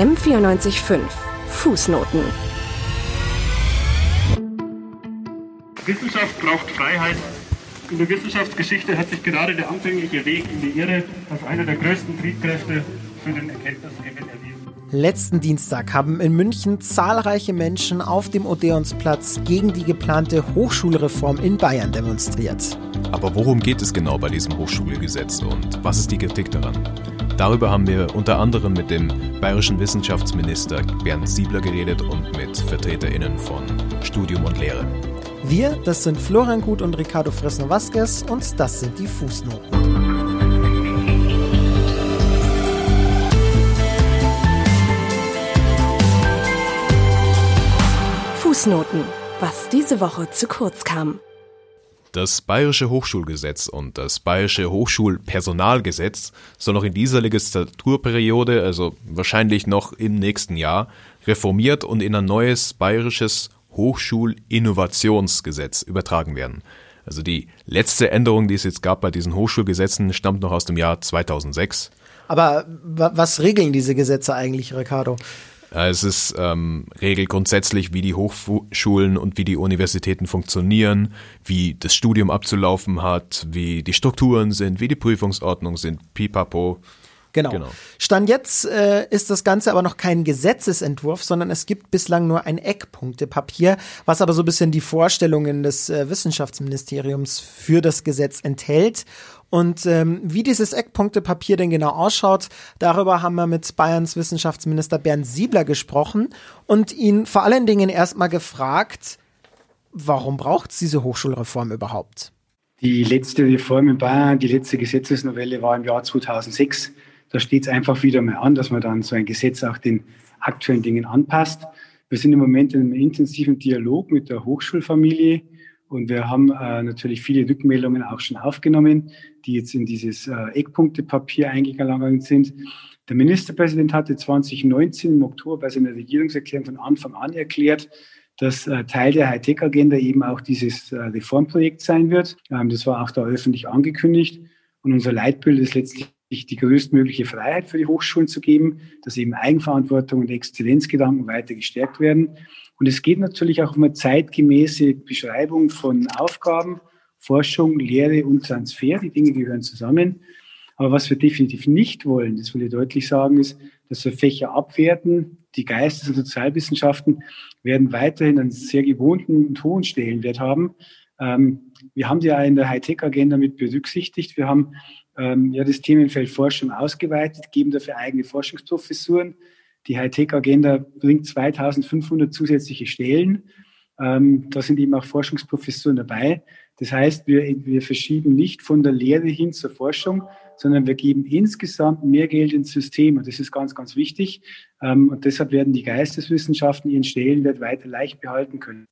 M945 Fußnoten. Wissenschaft braucht Freiheit. In der Wissenschaftsgeschichte hat sich gerade der anfängliche Weg in die Irre als einer der größten Triebkräfte für den Erkenntnisgewinn erwiesen. Letzten Dienstag haben in München zahlreiche Menschen auf dem Odeonsplatz gegen die geplante Hochschulreform in Bayern demonstriert. Aber worum geht es genau bei diesem Hochschulgesetz und was ist die Kritik daran? Darüber haben wir unter anderem mit dem bayerischen Wissenschaftsminister Bernd Siebler geredet und mit VertreterInnen von Studium und Lehre. Wir, das sind Florian Gut und Ricardo Fresno-Vasquez und das sind die Fußnoten. Fußnoten, was diese Woche zu kurz kam. Das Bayerische Hochschulgesetz und das Bayerische Hochschulpersonalgesetz soll noch in dieser Legislaturperiode, also wahrscheinlich noch im nächsten Jahr, reformiert und in ein neues bayerisches Hochschulinnovationsgesetz übertragen werden. Also die letzte Änderung, die es jetzt gab bei diesen Hochschulgesetzen, stammt noch aus dem Jahr 2006. Aber was regeln diese Gesetze eigentlich, Ricardo? Es ist ähm, regelt grundsätzlich, wie die Hochschulen und wie die Universitäten funktionieren, wie das Studium abzulaufen hat, wie die Strukturen sind, wie die Prüfungsordnung sind, pipapo. Genau. genau. Stand jetzt äh, ist das Ganze aber noch kein Gesetzesentwurf, sondern es gibt bislang nur ein Eckpunktepapier, was aber so ein bisschen die Vorstellungen des äh, Wissenschaftsministeriums für das Gesetz enthält. Und ähm, wie dieses Eckpunktepapier denn genau ausschaut, darüber haben wir mit Bayerns Wissenschaftsminister Bernd Siebler gesprochen und ihn vor allen Dingen erstmal gefragt, warum braucht es diese Hochschulreform überhaupt? Die letzte Reform in Bayern, die letzte Gesetzesnovelle war im Jahr 2006 da steht es einfach wieder mal an, dass man dann so ein Gesetz auch den aktuellen Dingen anpasst. Wir sind im Moment in einem intensiven Dialog mit der Hochschulfamilie und wir haben äh, natürlich viele Rückmeldungen auch schon aufgenommen, die jetzt in dieses äh, Eckpunktepapier eingegangen sind. Der Ministerpräsident hatte 2019 im Oktober bei seiner Regierungserklärung von Anfang an erklärt, dass äh, Teil der Hightech-Agenda eben auch dieses äh, Reformprojekt sein wird. Ähm, das war auch da öffentlich angekündigt. Und unser Leitbild ist letztlich die größtmögliche Freiheit für die Hochschulen zu geben, dass eben Eigenverantwortung und Exzellenzgedanken weiter gestärkt werden. Und es geht natürlich auch um eine zeitgemäße Beschreibung von Aufgaben, Forschung, Lehre und Transfer. Die Dinge gehören zusammen. Aber was wir definitiv nicht wollen, das will ich deutlich sagen, ist, dass wir Fächer abwerten. Die Geistes- und Sozialwissenschaften werden weiterhin einen sehr gewohnten und hohen Stellenwert haben. Ähm, wir haben die ja in der Hightech-Agenda mit berücksichtigt. Wir haben ähm, ja, das Themenfeld Forschung ausgeweitet, geben dafür eigene Forschungsprofessuren. Die Hightech-Agenda bringt 2500 zusätzliche Stellen. Ähm, da sind eben auch Forschungsprofessuren dabei. Das heißt, wir, wir verschieben nicht von der Lehre hin zur Forschung, sondern wir geben insgesamt mehr Geld ins System. Und das ist ganz, ganz wichtig. Ähm, und deshalb werden die Geisteswissenschaften ihren Stellenwert weiter leicht behalten können.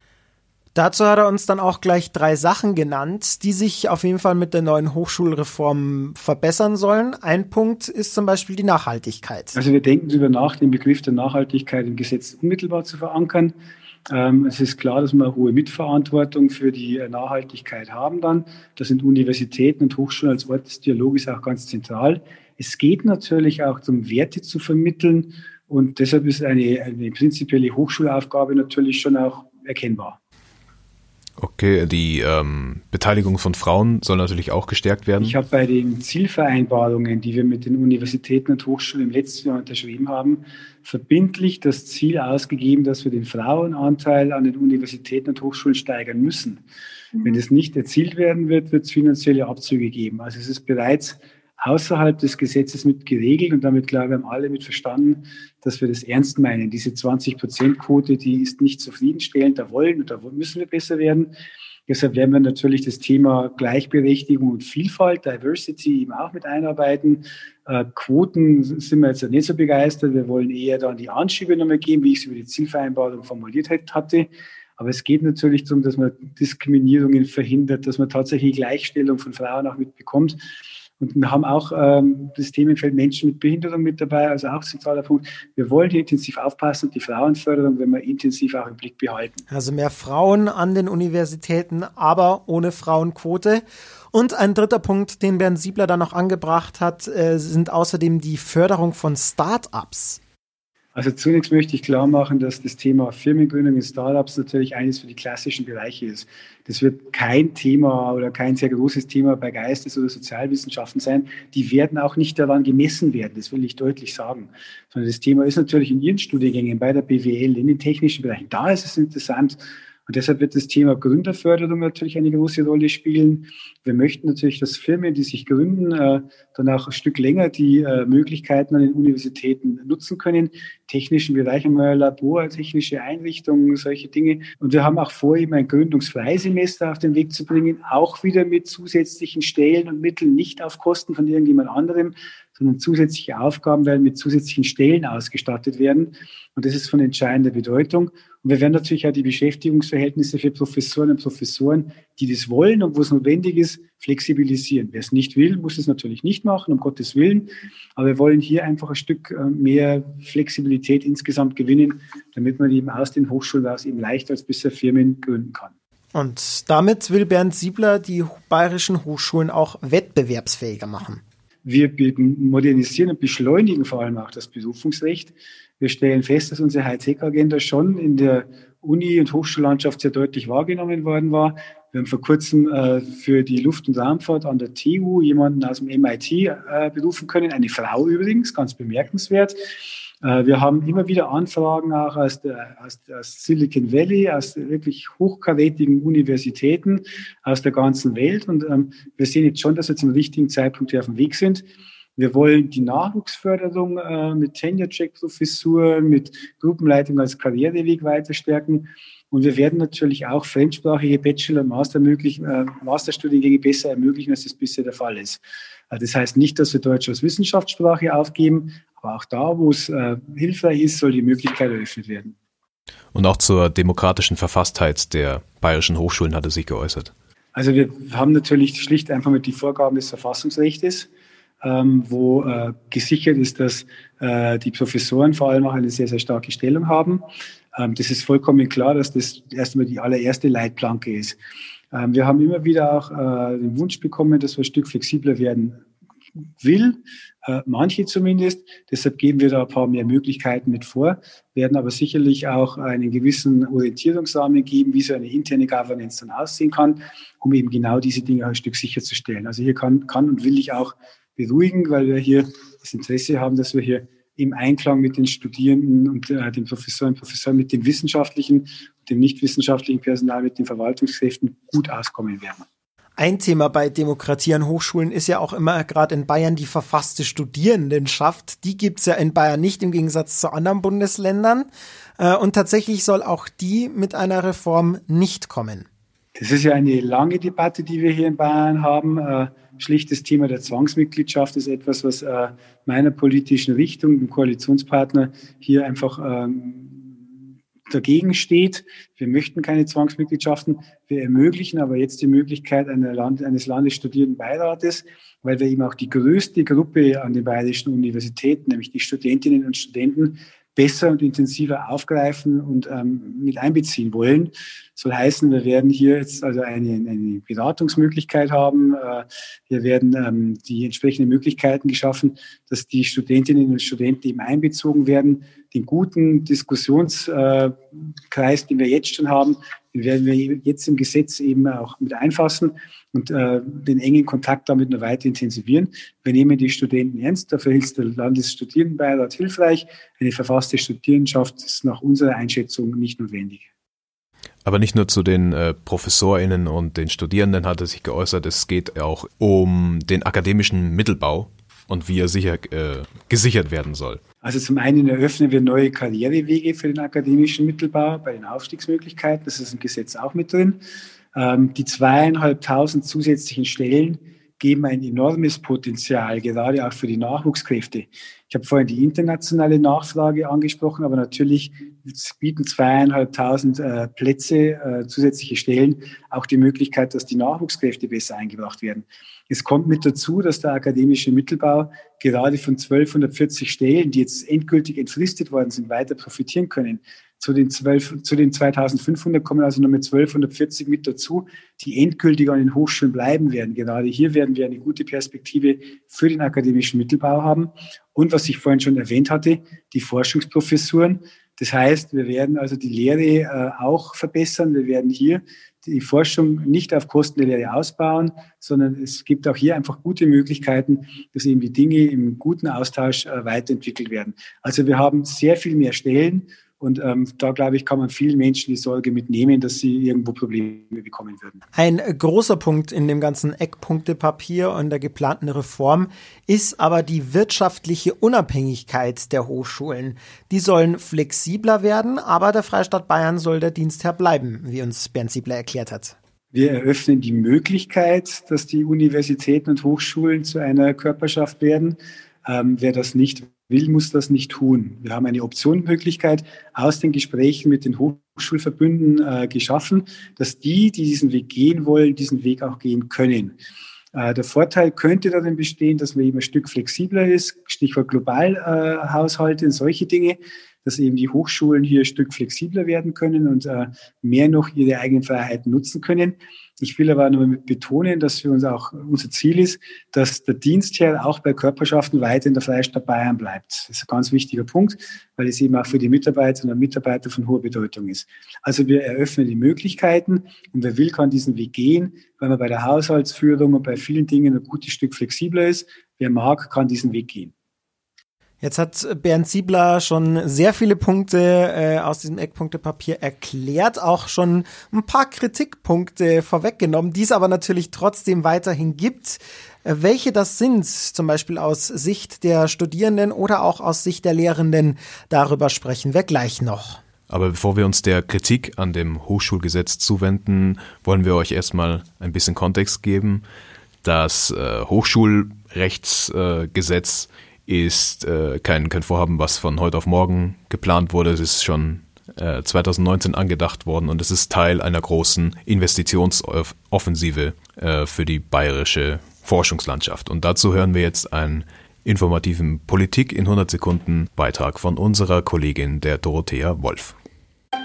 Dazu hat er uns dann auch gleich drei Sachen genannt, die sich auf jeden Fall mit der neuen Hochschulreform verbessern sollen. Ein Punkt ist zum Beispiel die Nachhaltigkeit. Also wir denken darüber nach, den Begriff der Nachhaltigkeit im Gesetz unmittelbar zu verankern. Ähm, es ist klar, dass wir eine hohe Mitverantwortung für die äh, Nachhaltigkeit haben dann. Da sind Universitäten und Hochschulen als Ort des Dialoges auch ganz zentral. Es geht natürlich auch darum, Werte zu vermitteln. Und deshalb ist eine, eine prinzipielle Hochschulaufgabe natürlich schon auch erkennbar. Okay, die ähm, Beteiligung von Frauen soll natürlich auch gestärkt werden. Ich habe bei den Zielvereinbarungen, die wir mit den Universitäten und Hochschulen im letzten Jahr unterschrieben haben, verbindlich das Ziel ausgegeben, dass wir den Frauenanteil an den Universitäten und Hochschulen steigern müssen. Mhm. Wenn das nicht erzielt werden wird, wird es finanzielle Abzüge geben. Also es ist bereits außerhalb des Gesetzes mit geregelt und damit, glaube ich, haben alle mit verstanden, dass wir das ernst meinen. Diese 20-Prozent-Quote, die ist nicht zufriedenstellend, da wollen und da müssen wir besser werden. Deshalb werden wir natürlich das Thema Gleichberechtigung und Vielfalt, Diversity eben auch mit einarbeiten. Äh, Quoten sind wir jetzt nicht so begeistert. Wir wollen eher dann die Anschiebe nochmal geben, wie ich es über die Zielvereinbarung formuliert hatte. Aber es geht natürlich darum, dass man Diskriminierungen verhindert, dass man tatsächlich Gleichstellung von Frauen auch mitbekommt. Und wir haben auch ähm, das Themenfeld Menschen mit Behinderung mit dabei, also auch zentraler Punkt. Wir wollen hier intensiv aufpassen und die Frauenförderung wenn wir intensiv auch im Blick behalten. Also mehr Frauen an den Universitäten, aber ohne Frauenquote. Und ein dritter Punkt, den Bernd Siebler dann noch angebracht hat, äh, sind außerdem die Förderung von Start-ups. Also zunächst möchte ich klar machen, dass das Thema Firmengründung in Startups natürlich eines für die klassischen Bereiche ist. Das wird kein Thema oder kein sehr großes Thema bei Geistes- oder Sozialwissenschaften sein. Die werden auch nicht daran gemessen werden, das will ich deutlich sagen. Sondern das Thema ist natürlich in Ihren Studiengängen, bei der BWL, in den technischen Bereichen. Da ist es interessant, und deshalb wird das Thema Gründerförderung natürlich eine große Rolle spielen. Wir möchten natürlich, dass Firmen, die sich gründen, äh, dann auch ein Stück länger die äh, Möglichkeiten an den Universitäten nutzen können. Technischen Bereich einmal Labor, technische Einrichtungen, solche Dinge. Und wir haben auch vor, eben ein Gründungsfreisemester auf den Weg zu bringen, auch wieder mit zusätzlichen Stellen und Mitteln, nicht auf Kosten von irgendjemand anderem, sondern zusätzliche Aufgaben werden mit zusätzlichen Stellen ausgestattet werden. Und das ist von entscheidender Bedeutung. Und wir werden natürlich auch die Beschäftigungsverhältnisse für Professoren und Professoren, die das wollen und wo es notwendig ist, flexibilisieren. Wer es nicht will, muss es natürlich nicht machen, um Gottes Willen. Aber wir wollen hier einfach ein Stück äh, mehr Flexibilität insgesamt gewinnen, damit man eben aus den Hochschulen aus eben leichter als bisher Firmen gründen kann. Und damit will Bernd Siebler die bayerischen Hochschulen auch wettbewerbsfähiger machen. Wir modernisieren und beschleunigen vor allem auch das Berufungsrecht. Wir stellen fest, dass unsere Hightech-Agenda schon in der Uni- und Hochschullandschaft sehr deutlich wahrgenommen worden war. Wir haben vor kurzem äh, für die Luft- und Raumfahrt an der TU jemanden aus dem MIT äh, berufen können, eine Frau übrigens, ganz bemerkenswert. Äh, wir haben immer wieder Anfragen auch aus, der, aus, aus Silicon Valley, aus wirklich hochkarätigen Universitäten aus der ganzen Welt. Und ähm, wir sehen jetzt schon, dass wir zum richtigen Zeitpunkt hier auf dem Weg sind. Wir wollen die Nachwuchsförderung äh, mit Tenure-Check-Professur, mit Gruppenleitung als Karriereweg weiter stärken. Und wir werden natürlich auch fremdsprachige Bachelor- und Master äh, Masterstudiengänge besser ermöglichen, als das bisher der Fall ist. Äh, das heißt nicht, dass wir Deutsch als Wissenschaftssprache aufgeben, aber auch da, wo es äh, hilfreich ist, soll die Möglichkeit eröffnet werden. Und auch zur demokratischen Verfasstheit der bayerischen Hochschulen hat er sich geäußert. Also wir haben natürlich schlicht einfach mit die Vorgaben des Verfassungsrechts, ähm, wo äh, gesichert ist, dass äh, die Professoren vor allem auch eine sehr, sehr starke Stellung haben. Ähm, das ist vollkommen klar, dass das erstmal die allererste Leitplanke ist. Ähm, wir haben immer wieder auch äh, den Wunsch bekommen, dass wir ein Stück flexibler werden will, äh, manche zumindest. Deshalb geben wir da ein paar mehr Möglichkeiten mit vor, werden aber sicherlich auch einen gewissen Orientierungsrahmen geben, wie so eine interne Governance dann aussehen kann, um eben genau diese Dinge ein Stück sicherzustellen. Also hier kann, kann und will ich auch beruhigen, weil wir hier das Interesse haben, dass wir hier im Einklang mit den Studierenden und äh, den Professoren und Professoren, mit dem wissenschaftlichen und dem nicht wissenschaftlichen Personal, mit den Verwaltungskräften gut auskommen werden. Ein Thema bei Demokratie an Hochschulen ist ja auch immer gerade in Bayern die verfasste Studierendenschaft. Die gibt's ja in Bayern nicht im Gegensatz zu anderen Bundesländern. Äh, und tatsächlich soll auch die mit einer Reform nicht kommen. Das ist ja eine lange Debatte, die wir hier in Bayern haben. Schlicht das Thema der Zwangsmitgliedschaft ist etwas, was äh, meiner politischen Richtung, dem Koalitionspartner, hier einfach ähm, dagegen steht. Wir möchten keine Zwangsmitgliedschaften. Wir ermöglichen aber jetzt die Möglichkeit Land, eines Landesstudierendenbeirates, weil wir eben auch die größte Gruppe an den bayerischen Universitäten, nämlich die Studentinnen und Studenten, besser und intensiver aufgreifen und ähm, mit einbeziehen wollen. Soll heißen, wir werden hier jetzt also eine, eine Beratungsmöglichkeit haben. Äh, hier werden ähm, die entsprechenden Möglichkeiten geschaffen, dass die Studentinnen und Studenten eben einbezogen werden. Den guten Diskussionskreis, den wir jetzt schon haben, werden wir jetzt im Gesetz eben auch mit einfassen und äh, den engen Kontakt damit noch weiter intensivieren. Wir nehmen die Studenten ernst, dafür ist der Landesstudierendenbeirat hilfreich. Eine verfasste Studierendenschaft ist nach unserer Einschätzung nicht notwendig. Aber nicht nur zu den äh, ProfessorInnen und den Studierenden hat er sich geäußert, es geht auch um den akademischen Mittelbau und wie er sicher äh, gesichert werden soll. Also zum einen eröffnen wir neue Karrierewege für den akademischen Mittelbau bei den Aufstiegsmöglichkeiten. Das ist im Gesetz auch mit drin. Ähm, die zweieinhalbtausend zusätzlichen Stellen geben ein enormes Potenzial, gerade auch für die Nachwuchskräfte. Ich habe vorhin die internationale Nachfrage angesprochen, aber natürlich bieten zweieinhalbtausend äh, Plätze, äh, zusätzliche Stellen, auch die Möglichkeit, dass die Nachwuchskräfte besser eingebracht werden. Es kommt mit dazu, dass der akademische Mittelbau gerade von 1240 Stellen, die jetzt endgültig entfristet worden sind, weiter profitieren können. Zu den, 12, zu den 2500 kommen also noch mit 1240 mit dazu, die endgültig an den Hochschulen bleiben werden. Gerade hier werden wir eine gute Perspektive für den akademischen Mittelbau haben. Und was ich vorhin schon erwähnt hatte, die Forschungsprofessuren. Das heißt, wir werden also die Lehre äh, auch verbessern. Wir werden hier die Forschung nicht auf Kosten der Lehre ausbauen, sondern es gibt auch hier einfach gute Möglichkeiten, dass eben die Dinge im guten Austausch äh, weiterentwickelt werden. Also wir haben sehr viel mehr Stellen und ähm, da, glaube ich, kann man vielen Menschen die Sorge mitnehmen, dass sie irgendwo Probleme bekommen würden. Ein großer Punkt in dem ganzen Eckpunktepapier und der geplanten Reform ist aber die wirtschaftliche Unabhängigkeit der Hochschulen. Die sollen flexibler werden, aber der Freistaat Bayern soll der Dienstherr bleiben, wie uns Bernd Siebler erklärt hat. Wir eröffnen die Möglichkeit, dass die Universitäten und Hochschulen zu einer Körperschaft werden. Ähm, wer das nicht will, muss das nicht tun. Wir haben eine Optionenmöglichkeit aus den Gesprächen mit den Hochschulverbünden äh, geschaffen, dass die, die diesen Weg gehen wollen, diesen Weg auch gehen können. Äh, der Vorteil könnte darin bestehen, dass man eben ein Stück flexibler ist, Stichwort Globalhaushalte und solche Dinge, dass eben die Hochschulen hier ein Stück flexibler werden können und äh, mehr noch ihre eigenen Freiheiten nutzen können. Ich will aber nur betonen, dass für uns auch unser Ziel ist, dass der Dienstherr auch bei Körperschaften weiter in der Freistaat Bayern bleibt. Das ist ein ganz wichtiger Punkt, weil es eben auch für die Mitarbeiterinnen und Mitarbeiter von hoher Bedeutung ist. Also wir eröffnen die Möglichkeiten und wer will, kann diesen Weg gehen, weil man bei der Haushaltsführung und bei vielen Dingen ein gutes Stück flexibler ist. Wer mag, kann diesen Weg gehen. Jetzt hat Bernd Siebler schon sehr viele Punkte äh, aus diesem Eckpunktepapier erklärt, auch schon ein paar Kritikpunkte vorweggenommen, die es aber natürlich trotzdem weiterhin gibt. Äh, welche das sind, zum Beispiel aus Sicht der Studierenden oder auch aus Sicht der Lehrenden, darüber sprechen wir gleich noch. Aber bevor wir uns der Kritik an dem Hochschulgesetz zuwenden, wollen wir euch erstmal ein bisschen Kontext geben. Das äh, Hochschulrechtsgesetz äh, ist äh, kein, kein Vorhaben, was von heute auf morgen geplant wurde. Es ist schon äh, 2019 angedacht worden und es ist Teil einer großen Investitionsoffensive äh, für die bayerische Forschungslandschaft. Und dazu hören wir jetzt einen informativen Politik in 100 Sekunden Beitrag von unserer Kollegin der Dorothea Wolf.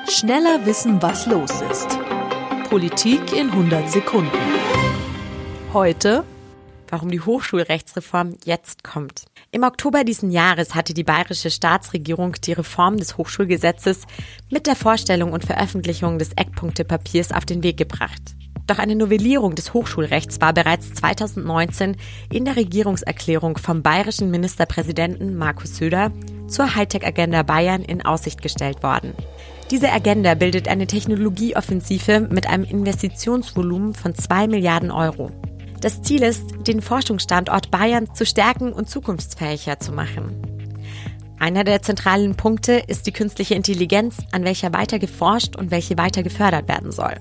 Schneller wissen, was los ist. Politik in 100 Sekunden. Heute warum die Hochschulrechtsreform jetzt kommt. Im Oktober diesen Jahres hatte die bayerische Staatsregierung die Reform des Hochschulgesetzes mit der Vorstellung und Veröffentlichung des Eckpunktepapiers auf den Weg gebracht. Doch eine Novellierung des Hochschulrechts war bereits 2019 in der Regierungserklärung vom bayerischen Ministerpräsidenten Markus Söder zur Hightech-Agenda Bayern in Aussicht gestellt worden. Diese Agenda bildet eine Technologieoffensive mit einem Investitionsvolumen von 2 Milliarden Euro. Das Ziel ist, den Forschungsstandort Bayern zu stärken und zukunftsfähiger zu machen. Einer der zentralen Punkte ist die künstliche Intelligenz, an welcher weiter geforscht und welche weiter gefördert werden soll.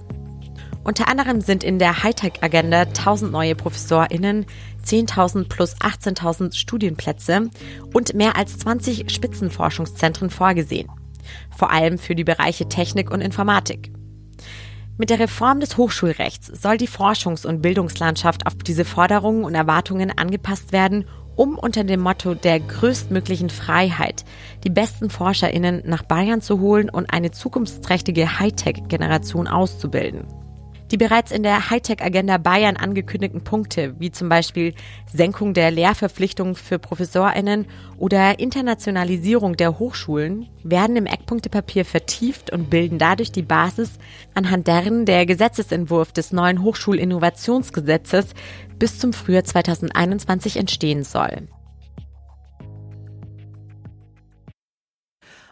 Unter anderem sind in der Hightech-Agenda 1000 neue ProfessorInnen, 10.000 plus 18.000 Studienplätze und mehr als 20 Spitzenforschungszentren vorgesehen. Vor allem für die Bereiche Technik und Informatik. Mit der Reform des Hochschulrechts soll die Forschungs- und Bildungslandschaft auf diese Forderungen und Erwartungen angepasst werden, um unter dem Motto der größtmöglichen Freiheit die besten Forscherinnen nach Bayern zu holen und eine zukunftsträchtige Hightech-Generation auszubilden. Die bereits in der Hightech-Agenda Bayern angekündigten Punkte, wie zum Beispiel Senkung der Lehrverpflichtung für ProfessorInnen oder Internationalisierung der Hochschulen, werden im Eckpunktepapier vertieft und bilden dadurch die Basis, anhand deren der Gesetzesentwurf des neuen Hochschulinnovationsgesetzes bis zum Frühjahr 2021 entstehen soll.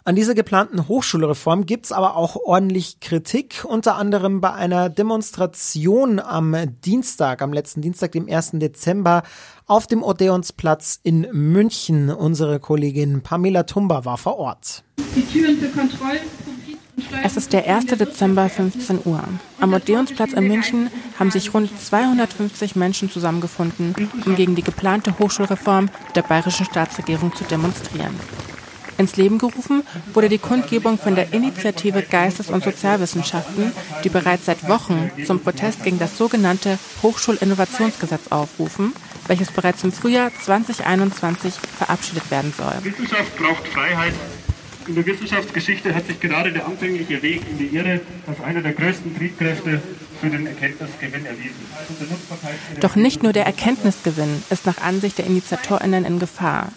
An dieser geplanten Hochschulreform gibt's aber auch ordentlich Kritik, unter anderem bei einer Demonstration am Dienstag, am letzten Dienstag, dem 1. Dezember, auf dem Odeonsplatz in München. Unsere Kollegin Pamela Tumba war vor Ort. Die Türen für Kontrollen es ist der 1. Dezember, 15 Uhr. Am Odeonsplatz in München haben sich rund 250 Menschen zusammengefunden, um gegen die geplante Hochschulreform der bayerischen Staatsregierung zu demonstrieren. Ins Leben gerufen wurde die Kundgebung von der Initiative Geistes- und Sozialwissenschaften, die bereits seit Wochen zum Protest gegen das sogenannte Hochschulinnovationsgesetz aufrufen, welches bereits im Frühjahr 2021 verabschiedet werden soll. Wissenschaft braucht Freiheit In der Wissenschaftsgeschichte hat sich gerade der anfängliche Weg in die Irre als einer der größten Triebkräfte für den Erkenntnisgewinn erwiesen. Doch nicht nur der Erkenntnisgewinn ist nach Ansicht der InitiatorInnen in Gefahr.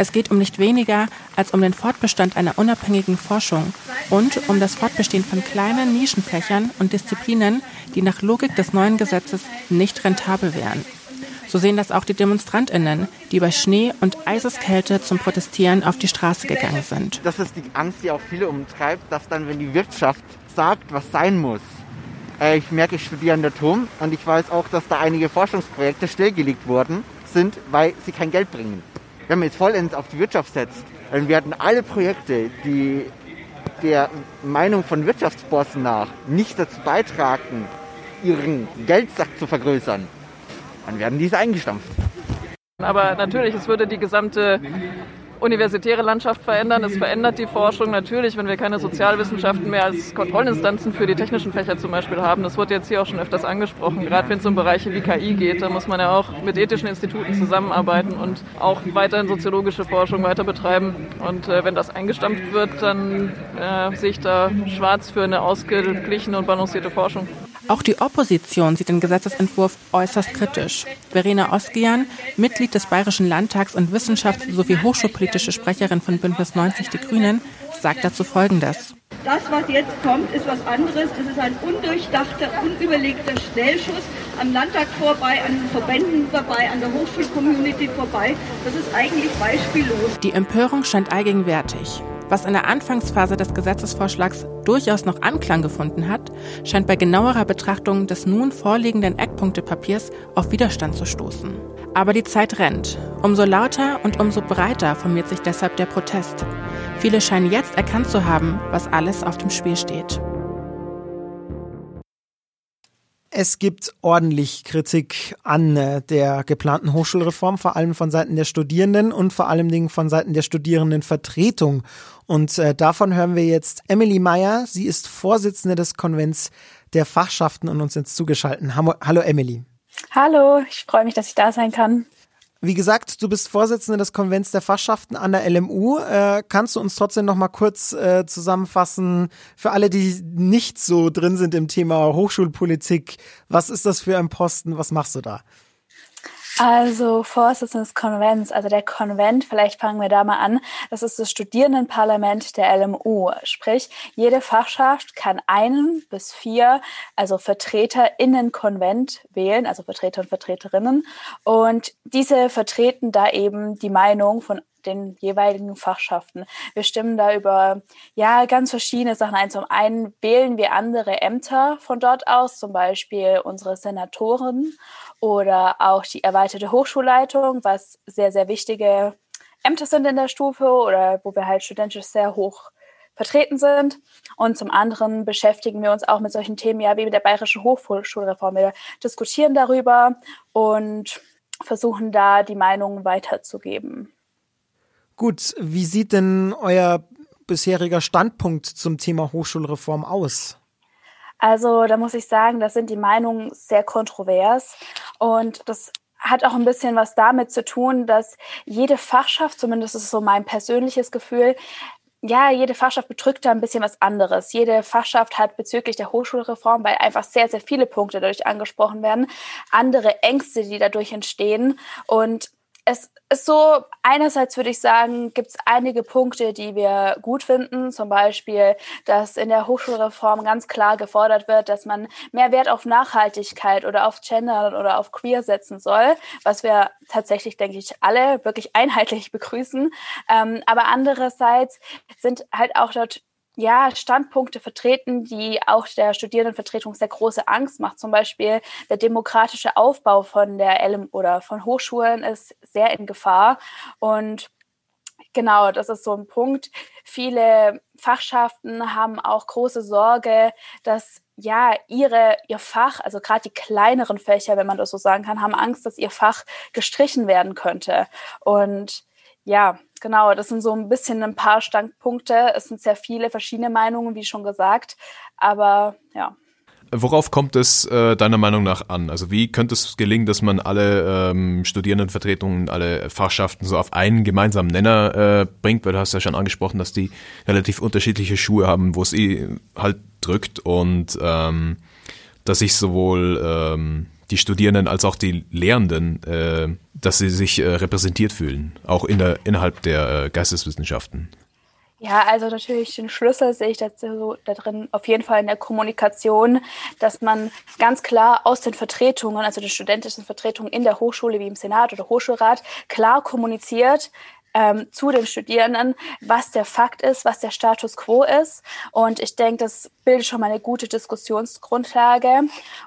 Es geht um nicht weniger als um den Fortbestand einer unabhängigen Forschung und um das Fortbestehen von kleinen Nischenfächern und Disziplinen, die nach Logik des neuen Gesetzes nicht rentabel wären. So sehen das auch die DemonstrantInnen, die bei Schnee und Eiseskälte zum Protestieren auf die Straße gegangen sind. Das ist die Angst, die auch viele umtreibt, dass dann, wenn die Wirtschaft sagt, was sein muss, äh, ich merke, ich studiere an der TUM und ich weiß auch, dass da einige Forschungsprojekte stillgelegt worden sind, weil sie kein Geld bringen wenn man jetzt vollends auf die Wirtschaft setzt, dann werden alle Projekte, die der Meinung von Wirtschaftsbossen nach nicht dazu beitragen, ihren Geldsack zu vergrößern, dann werden diese eingestampft. Aber natürlich, es würde die gesamte universitäre Landschaft verändern. Es verändert die Forschung natürlich, wenn wir keine Sozialwissenschaften mehr als Kontrollinstanzen für die technischen Fächer zum Beispiel haben. Das wurde jetzt hier auch schon öfters angesprochen. Gerade wenn es um Bereiche wie KI geht, da muss man ja auch mit ethischen Instituten zusammenarbeiten und auch weiterhin soziologische Forschung weiter betreiben. Und äh, wenn das eingestampft wird, dann äh, sehe ich da schwarz für eine ausgeglichene und balancierte Forschung. Auch die Opposition sieht den Gesetzesentwurf äußerst kritisch. Verena Oskian, Mitglied des Bayerischen Landtags und Wissenschafts- sowie hochschulpolitische Sprecherin von Bündnis 90 Die Grünen, sagt dazu Folgendes. Das, was jetzt kommt, ist was anderes. Das ist ein undurchdachter, unüberlegter Schnellschuss am Landtag vorbei, an den Verbänden vorbei, an der Hochschulcommunity vorbei. Das ist eigentlich beispiellos. Die Empörung scheint allgegenwärtig. Was in der Anfangsphase des Gesetzesvorschlags durchaus noch Anklang gefunden hat, scheint bei genauerer Betrachtung des nun vorliegenden Eckpunktepapiers auf Widerstand zu stoßen. Aber die Zeit rennt. Umso lauter und umso breiter formiert sich deshalb der Protest. Viele scheinen jetzt erkannt zu haben, was alles auf dem Spiel steht. Es gibt ordentlich Kritik an äh, der geplanten Hochschulreform, vor allem von Seiten der Studierenden und vor allen Dingen von Seiten der Studierendenvertretung. Und äh, davon hören wir jetzt Emily Meyer. Sie ist Vorsitzende des Konvents der Fachschaften und uns jetzt zugeschalten. Hallo Emily. Hallo, ich freue mich, dass ich da sein kann. Wie gesagt, du bist Vorsitzende des Konvents der Fachschaften an der LMU. Äh, kannst du uns trotzdem noch mal kurz äh, zusammenfassen für alle, die nicht so drin sind im Thema Hochschulpolitik? Was ist das für ein Posten? Was machst du da? Also Vorsitzende des Konvents, also der Konvent, vielleicht fangen wir da mal an, das ist das Studierendenparlament der LMU. Sprich, jede Fachschaft kann einen bis vier, also Vertreter in den Konvent wählen, also Vertreter und Vertreterinnen. Und diese vertreten da eben die Meinung von den jeweiligen Fachschaften. Wir stimmen da über ja ganz verschiedene Sachen ein. Zum einen wählen wir andere Ämter von dort aus, zum Beispiel unsere Senatoren oder auch die erweiterte Hochschulleitung, was sehr, sehr wichtige Ämter sind in der Stufe oder wo wir halt studentisch sehr hoch vertreten sind. Und zum anderen beschäftigen wir uns auch mit solchen Themen ja wie mit der Bayerischen Hochschulreform. Wir diskutieren darüber und versuchen da die Meinungen weiterzugeben. Gut, wie sieht denn euer bisheriger Standpunkt zum Thema Hochschulreform aus? Also da muss ich sagen, da sind die Meinungen sehr kontrovers und das hat auch ein bisschen was damit zu tun, dass jede Fachschaft, zumindest ist es so mein persönliches Gefühl, ja, jede Fachschaft bedrückt da ein bisschen was anderes. Jede Fachschaft hat bezüglich der Hochschulreform, weil einfach sehr, sehr viele Punkte dadurch angesprochen werden, andere Ängste, die dadurch entstehen. Und es ist so, einerseits würde ich sagen, gibt es einige Punkte, die wir gut finden. Zum Beispiel, dass in der Hochschulreform ganz klar gefordert wird, dass man mehr Wert auf Nachhaltigkeit oder auf Gender oder auf Queer setzen soll, was wir tatsächlich, denke ich, alle wirklich einheitlich begrüßen. Ähm, aber andererseits sind halt auch dort ja, Standpunkte vertreten, die auch der Studierendenvertretung sehr große Angst macht. Zum Beispiel der demokratische Aufbau von der LM oder von Hochschulen ist sehr in Gefahr. Und genau, das ist so ein Punkt. Viele Fachschaften haben auch große Sorge, dass ja, ihre, ihr Fach, also gerade die kleineren Fächer, wenn man das so sagen kann, haben Angst, dass ihr Fach gestrichen werden könnte. Und ja, genau, das sind so ein bisschen ein paar Standpunkte. Es sind sehr viele verschiedene Meinungen, wie schon gesagt, aber ja. worauf kommt es äh, deiner Meinung nach an? Also wie könnte es gelingen, dass man alle ähm, Studierendenvertretungen, alle Fachschaften so auf einen gemeinsamen Nenner äh, bringt? Weil du hast ja schon angesprochen, dass die relativ unterschiedliche Schuhe haben, wo es halt drückt und ähm, dass sich sowohl ähm, die Studierenden als auch die Lehrenden, äh, dass sie sich äh, repräsentiert fühlen, auch in der, innerhalb der äh, Geisteswissenschaften. Ja, also natürlich den Schlüssel sehe ich dazu, da drin auf jeden Fall in der Kommunikation, dass man ganz klar aus den Vertretungen, also den studentischen Vertretungen in der Hochschule wie im Senat oder Hochschulrat, klar kommuniziert, ähm, zu den Studierenden, was der Fakt ist, was der Status quo ist. Und ich denke, das bildet schon mal eine gute Diskussionsgrundlage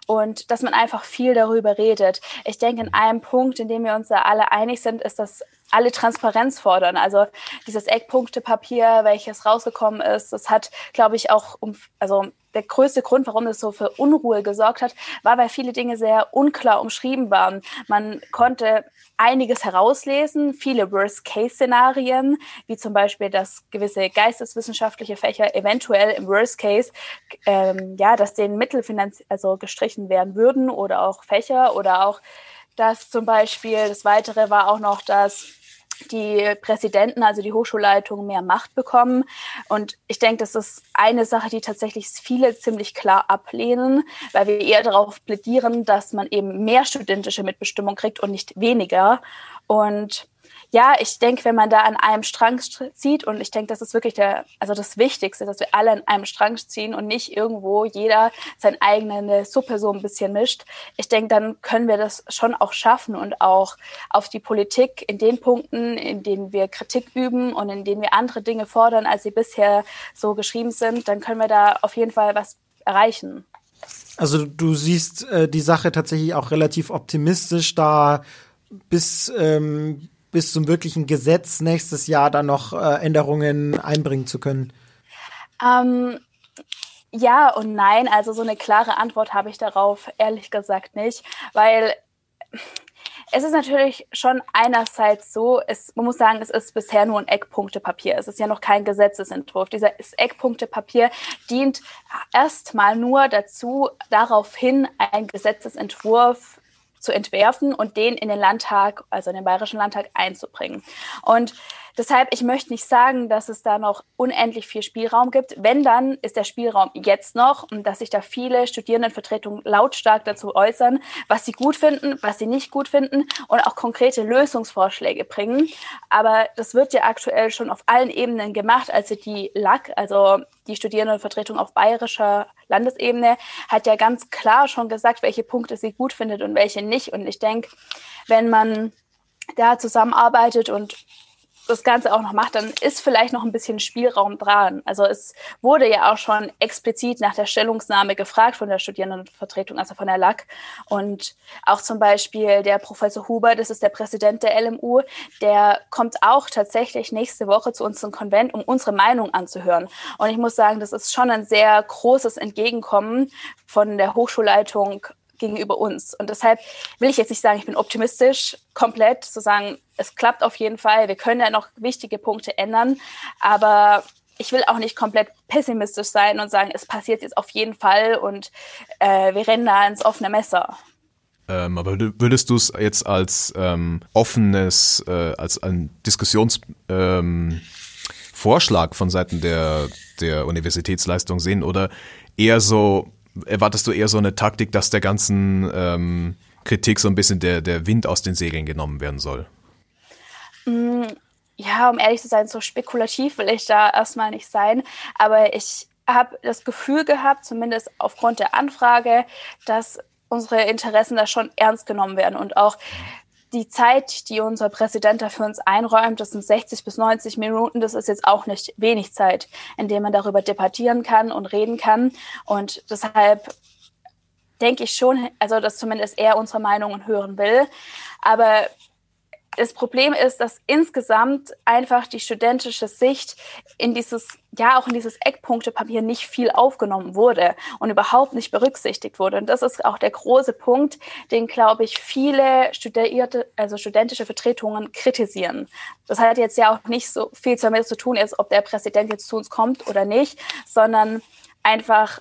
und dass man einfach viel darüber redet. Ich denke, in einem Punkt, in dem wir uns da alle einig sind, ist, dass alle Transparenz fordern. Also dieses Eckpunktepapier, welches rausgekommen ist, das hat, glaube ich, auch um, also der größte Grund, warum es so für Unruhe gesorgt hat, war, weil viele Dinge sehr unklar umschrieben waren. Man konnte einiges herauslesen, viele Worst-Case-Szenarien, wie zum Beispiel, dass gewisse geisteswissenschaftliche Fächer eventuell im Worst-Case, ähm, ja, dass denen Mittel also gestrichen werden würden oder auch Fächer oder auch, dass zum Beispiel, das Weitere war auch noch, dass die Präsidenten, also die Hochschulleitungen, mehr Macht bekommen. Und ich denke, das ist eine Sache, die tatsächlich viele ziemlich klar ablehnen, weil wir eher darauf plädieren, dass man eben mehr studentische Mitbestimmung kriegt und nicht weniger. Und ja, ich denke, wenn man da an einem Strang zieht, und ich denke, das ist wirklich der, also das Wichtigste, dass wir alle an einem Strang ziehen und nicht irgendwo jeder seine eigene Suppe so ein bisschen mischt. Ich denke, dann können wir das schon auch schaffen und auch auf die Politik in den Punkten, in denen wir Kritik üben und in denen wir andere Dinge fordern, als sie bisher so geschrieben sind, dann können wir da auf jeden Fall was erreichen. Also du siehst äh, die Sache tatsächlich auch relativ optimistisch, da bis ähm, bis zum wirklichen Gesetz nächstes Jahr dann noch äh, Änderungen einbringen zu können? Ähm, ja und nein. Also so eine klare Antwort habe ich darauf ehrlich gesagt nicht, weil es ist natürlich schon einerseits so, es, man muss sagen, es ist bisher nur ein Eckpunktepapier. Es ist ja noch kein Gesetzesentwurf. Dieses Eckpunktepapier dient erstmal nur dazu, daraufhin ein Gesetzesentwurf zu entwerfen und den in den Landtag, also in den Bayerischen Landtag einzubringen. Und Deshalb, ich möchte nicht sagen, dass es da noch unendlich viel Spielraum gibt. Wenn, dann ist der Spielraum jetzt noch und dass sich da viele Studierendenvertretungen lautstark dazu äußern, was sie gut finden, was sie nicht gut finden und auch konkrete Lösungsvorschläge bringen. Aber das wird ja aktuell schon auf allen Ebenen gemacht. Also die LAC, also die Studierendenvertretung auf bayerischer Landesebene, hat ja ganz klar schon gesagt, welche Punkte sie gut findet und welche nicht. Und ich denke, wenn man da zusammenarbeitet und das Ganze auch noch macht, dann ist vielleicht noch ein bisschen Spielraum dran. Also es wurde ja auch schon explizit nach der Stellungnahme gefragt von der Studierendenvertretung, also von der LAC. Und auch zum Beispiel der Professor Huber, das ist der Präsident der LMU, der kommt auch tatsächlich nächste Woche zu uns zum Konvent, um unsere Meinung anzuhören. Und ich muss sagen, das ist schon ein sehr großes Entgegenkommen von der Hochschulleitung gegenüber uns. Und deshalb will ich jetzt nicht sagen, ich bin optimistisch, komplett zu sagen, es klappt auf jeden Fall, wir können ja noch wichtige Punkte ändern, aber ich will auch nicht komplett pessimistisch sein und sagen, es passiert jetzt auf jeden Fall und äh, wir rennen da ins offene Messer. Ähm, aber würdest du es jetzt als ähm, offenes, äh, als ein Diskussionsvorschlag ähm, von Seiten der, der Universitätsleistung sehen oder eher so, erwartest du eher so eine Taktik, dass der ganzen ähm, Kritik so ein bisschen der, der Wind aus den Segeln genommen werden soll? Mm, ja, um ehrlich zu sein, so spekulativ will ich da erstmal nicht sein. Aber ich habe das Gefühl gehabt, zumindest aufgrund der Anfrage, dass unsere Interessen da schon ernst genommen werden und auch die Zeit, die unser Präsident da für uns einräumt, das sind 60 bis 90 Minuten, das ist jetzt auch nicht wenig Zeit, in der man darüber debattieren kann und reden kann. Und deshalb denke ich schon, also dass zumindest er unsere Meinungen hören will. Aber das Problem ist, dass insgesamt einfach die studentische Sicht in dieses, ja, auch in dieses Eckpunktepapier nicht viel aufgenommen wurde und überhaupt nicht berücksichtigt wurde. Und das ist auch der große Punkt, den, glaube ich, viele studierte, also studentische Vertretungen kritisieren. Das hat jetzt ja auch nicht so viel damit zu tun, ist, ob der Präsident jetzt zu uns kommt oder nicht, sondern einfach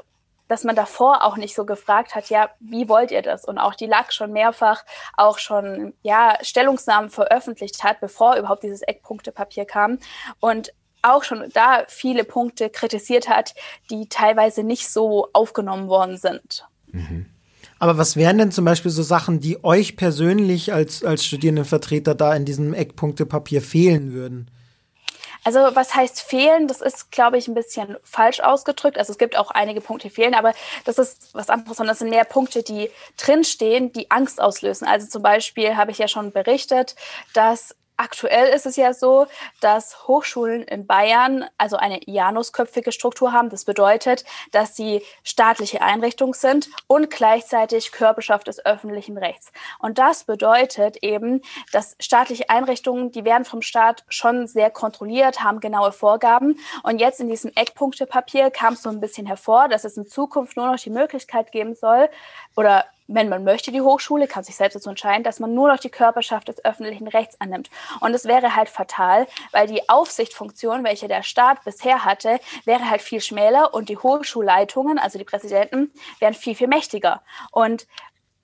dass man davor auch nicht so gefragt hat, ja, wie wollt ihr das? Und auch die LAG schon mehrfach auch schon, ja, Stellungsnahmen veröffentlicht hat, bevor überhaupt dieses Eckpunktepapier kam. Und auch schon da viele Punkte kritisiert hat, die teilweise nicht so aufgenommen worden sind. Mhm. Aber was wären denn zum Beispiel so Sachen, die euch persönlich als, als Studierendenvertreter da in diesem Eckpunktepapier fehlen würden? Also was heißt fehlen? Das ist, glaube ich, ein bisschen falsch ausgedrückt. Also es gibt auch einige Punkte, die fehlen, aber das ist was anderes, sondern das sind mehr Punkte, die drinstehen, die Angst auslösen. Also zum Beispiel habe ich ja schon berichtet, dass Aktuell ist es ja so, dass Hochschulen in Bayern also eine janusköpfige Struktur haben. Das bedeutet, dass sie staatliche Einrichtungen sind und gleichzeitig Körperschaft des öffentlichen Rechts. Und das bedeutet eben, dass staatliche Einrichtungen, die werden vom Staat schon sehr kontrolliert, haben genaue Vorgaben. Und jetzt in diesem Eckpunktepapier kam es so ein bisschen hervor, dass es in Zukunft nur noch die Möglichkeit geben soll oder wenn man möchte, die Hochschule, kann sich selbst dazu entscheiden, dass man nur noch die Körperschaft des öffentlichen Rechts annimmt. Und es wäre halt fatal, weil die Aufsichtsfunktion, welche der Staat bisher hatte, wäre halt viel schmäler und die Hochschulleitungen, also die Präsidenten, wären viel, viel mächtiger. Und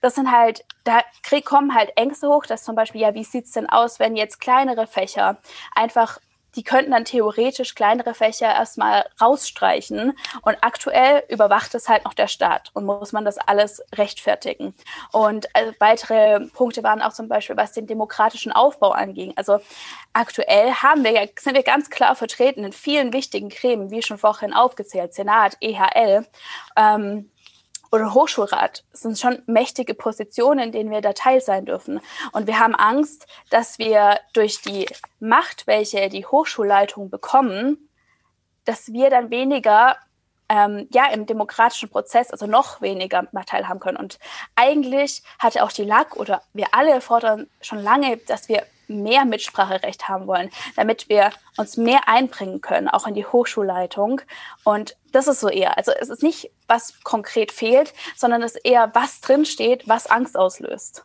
das sind halt, da kommen halt Ängste hoch, dass zum Beispiel, ja, wie sieht's denn aus, wenn jetzt kleinere Fächer einfach die könnten dann theoretisch kleinere Fächer erstmal rausstreichen. Und aktuell überwacht es halt noch der Staat und muss man das alles rechtfertigen. Und äh, weitere Punkte waren auch zum Beispiel, was den demokratischen Aufbau anging. Also aktuell haben wir sind wir ganz klar vertreten in vielen wichtigen Gremien, wie schon vorhin aufgezählt, Senat, EHL. Ähm, oder Hochschulrat sind schon mächtige Positionen, in denen wir da teil sein dürfen. Und wir haben Angst, dass wir durch die Macht, welche die Hochschulleitung bekommen, dass wir dann weniger ähm, ja im demokratischen Prozess, also noch weniger teilhaben können. Und eigentlich hatte auch die LAG oder wir alle fordern schon lange, dass wir mehr Mitspracherecht haben wollen, damit wir uns mehr einbringen können, auch in die Hochschulleitung. Und das ist so eher. Also es ist nicht, was konkret fehlt, sondern es ist eher, was drinsteht, was Angst auslöst.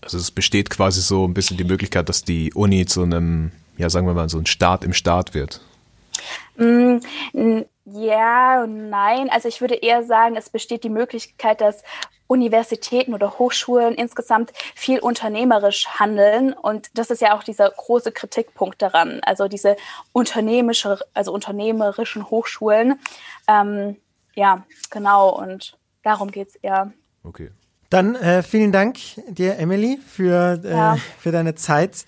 Also es besteht quasi so ein bisschen die Möglichkeit, dass die Uni zu einem, ja sagen wir mal, so ein Staat im Staat wird. Mm, ja und nein. Also ich würde eher sagen, es besteht die Möglichkeit, dass Universitäten oder Hochschulen insgesamt viel unternehmerisch handeln. Und das ist ja auch dieser große Kritikpunkt daran. Also diese unternehmerische, also unternehmerischen Hochschulen. Ähm, ja, genau. Und darum geht es eher. Okay. Dann äh, vielen Dank dir, Emily, für, äh, ja. für deine Zeit.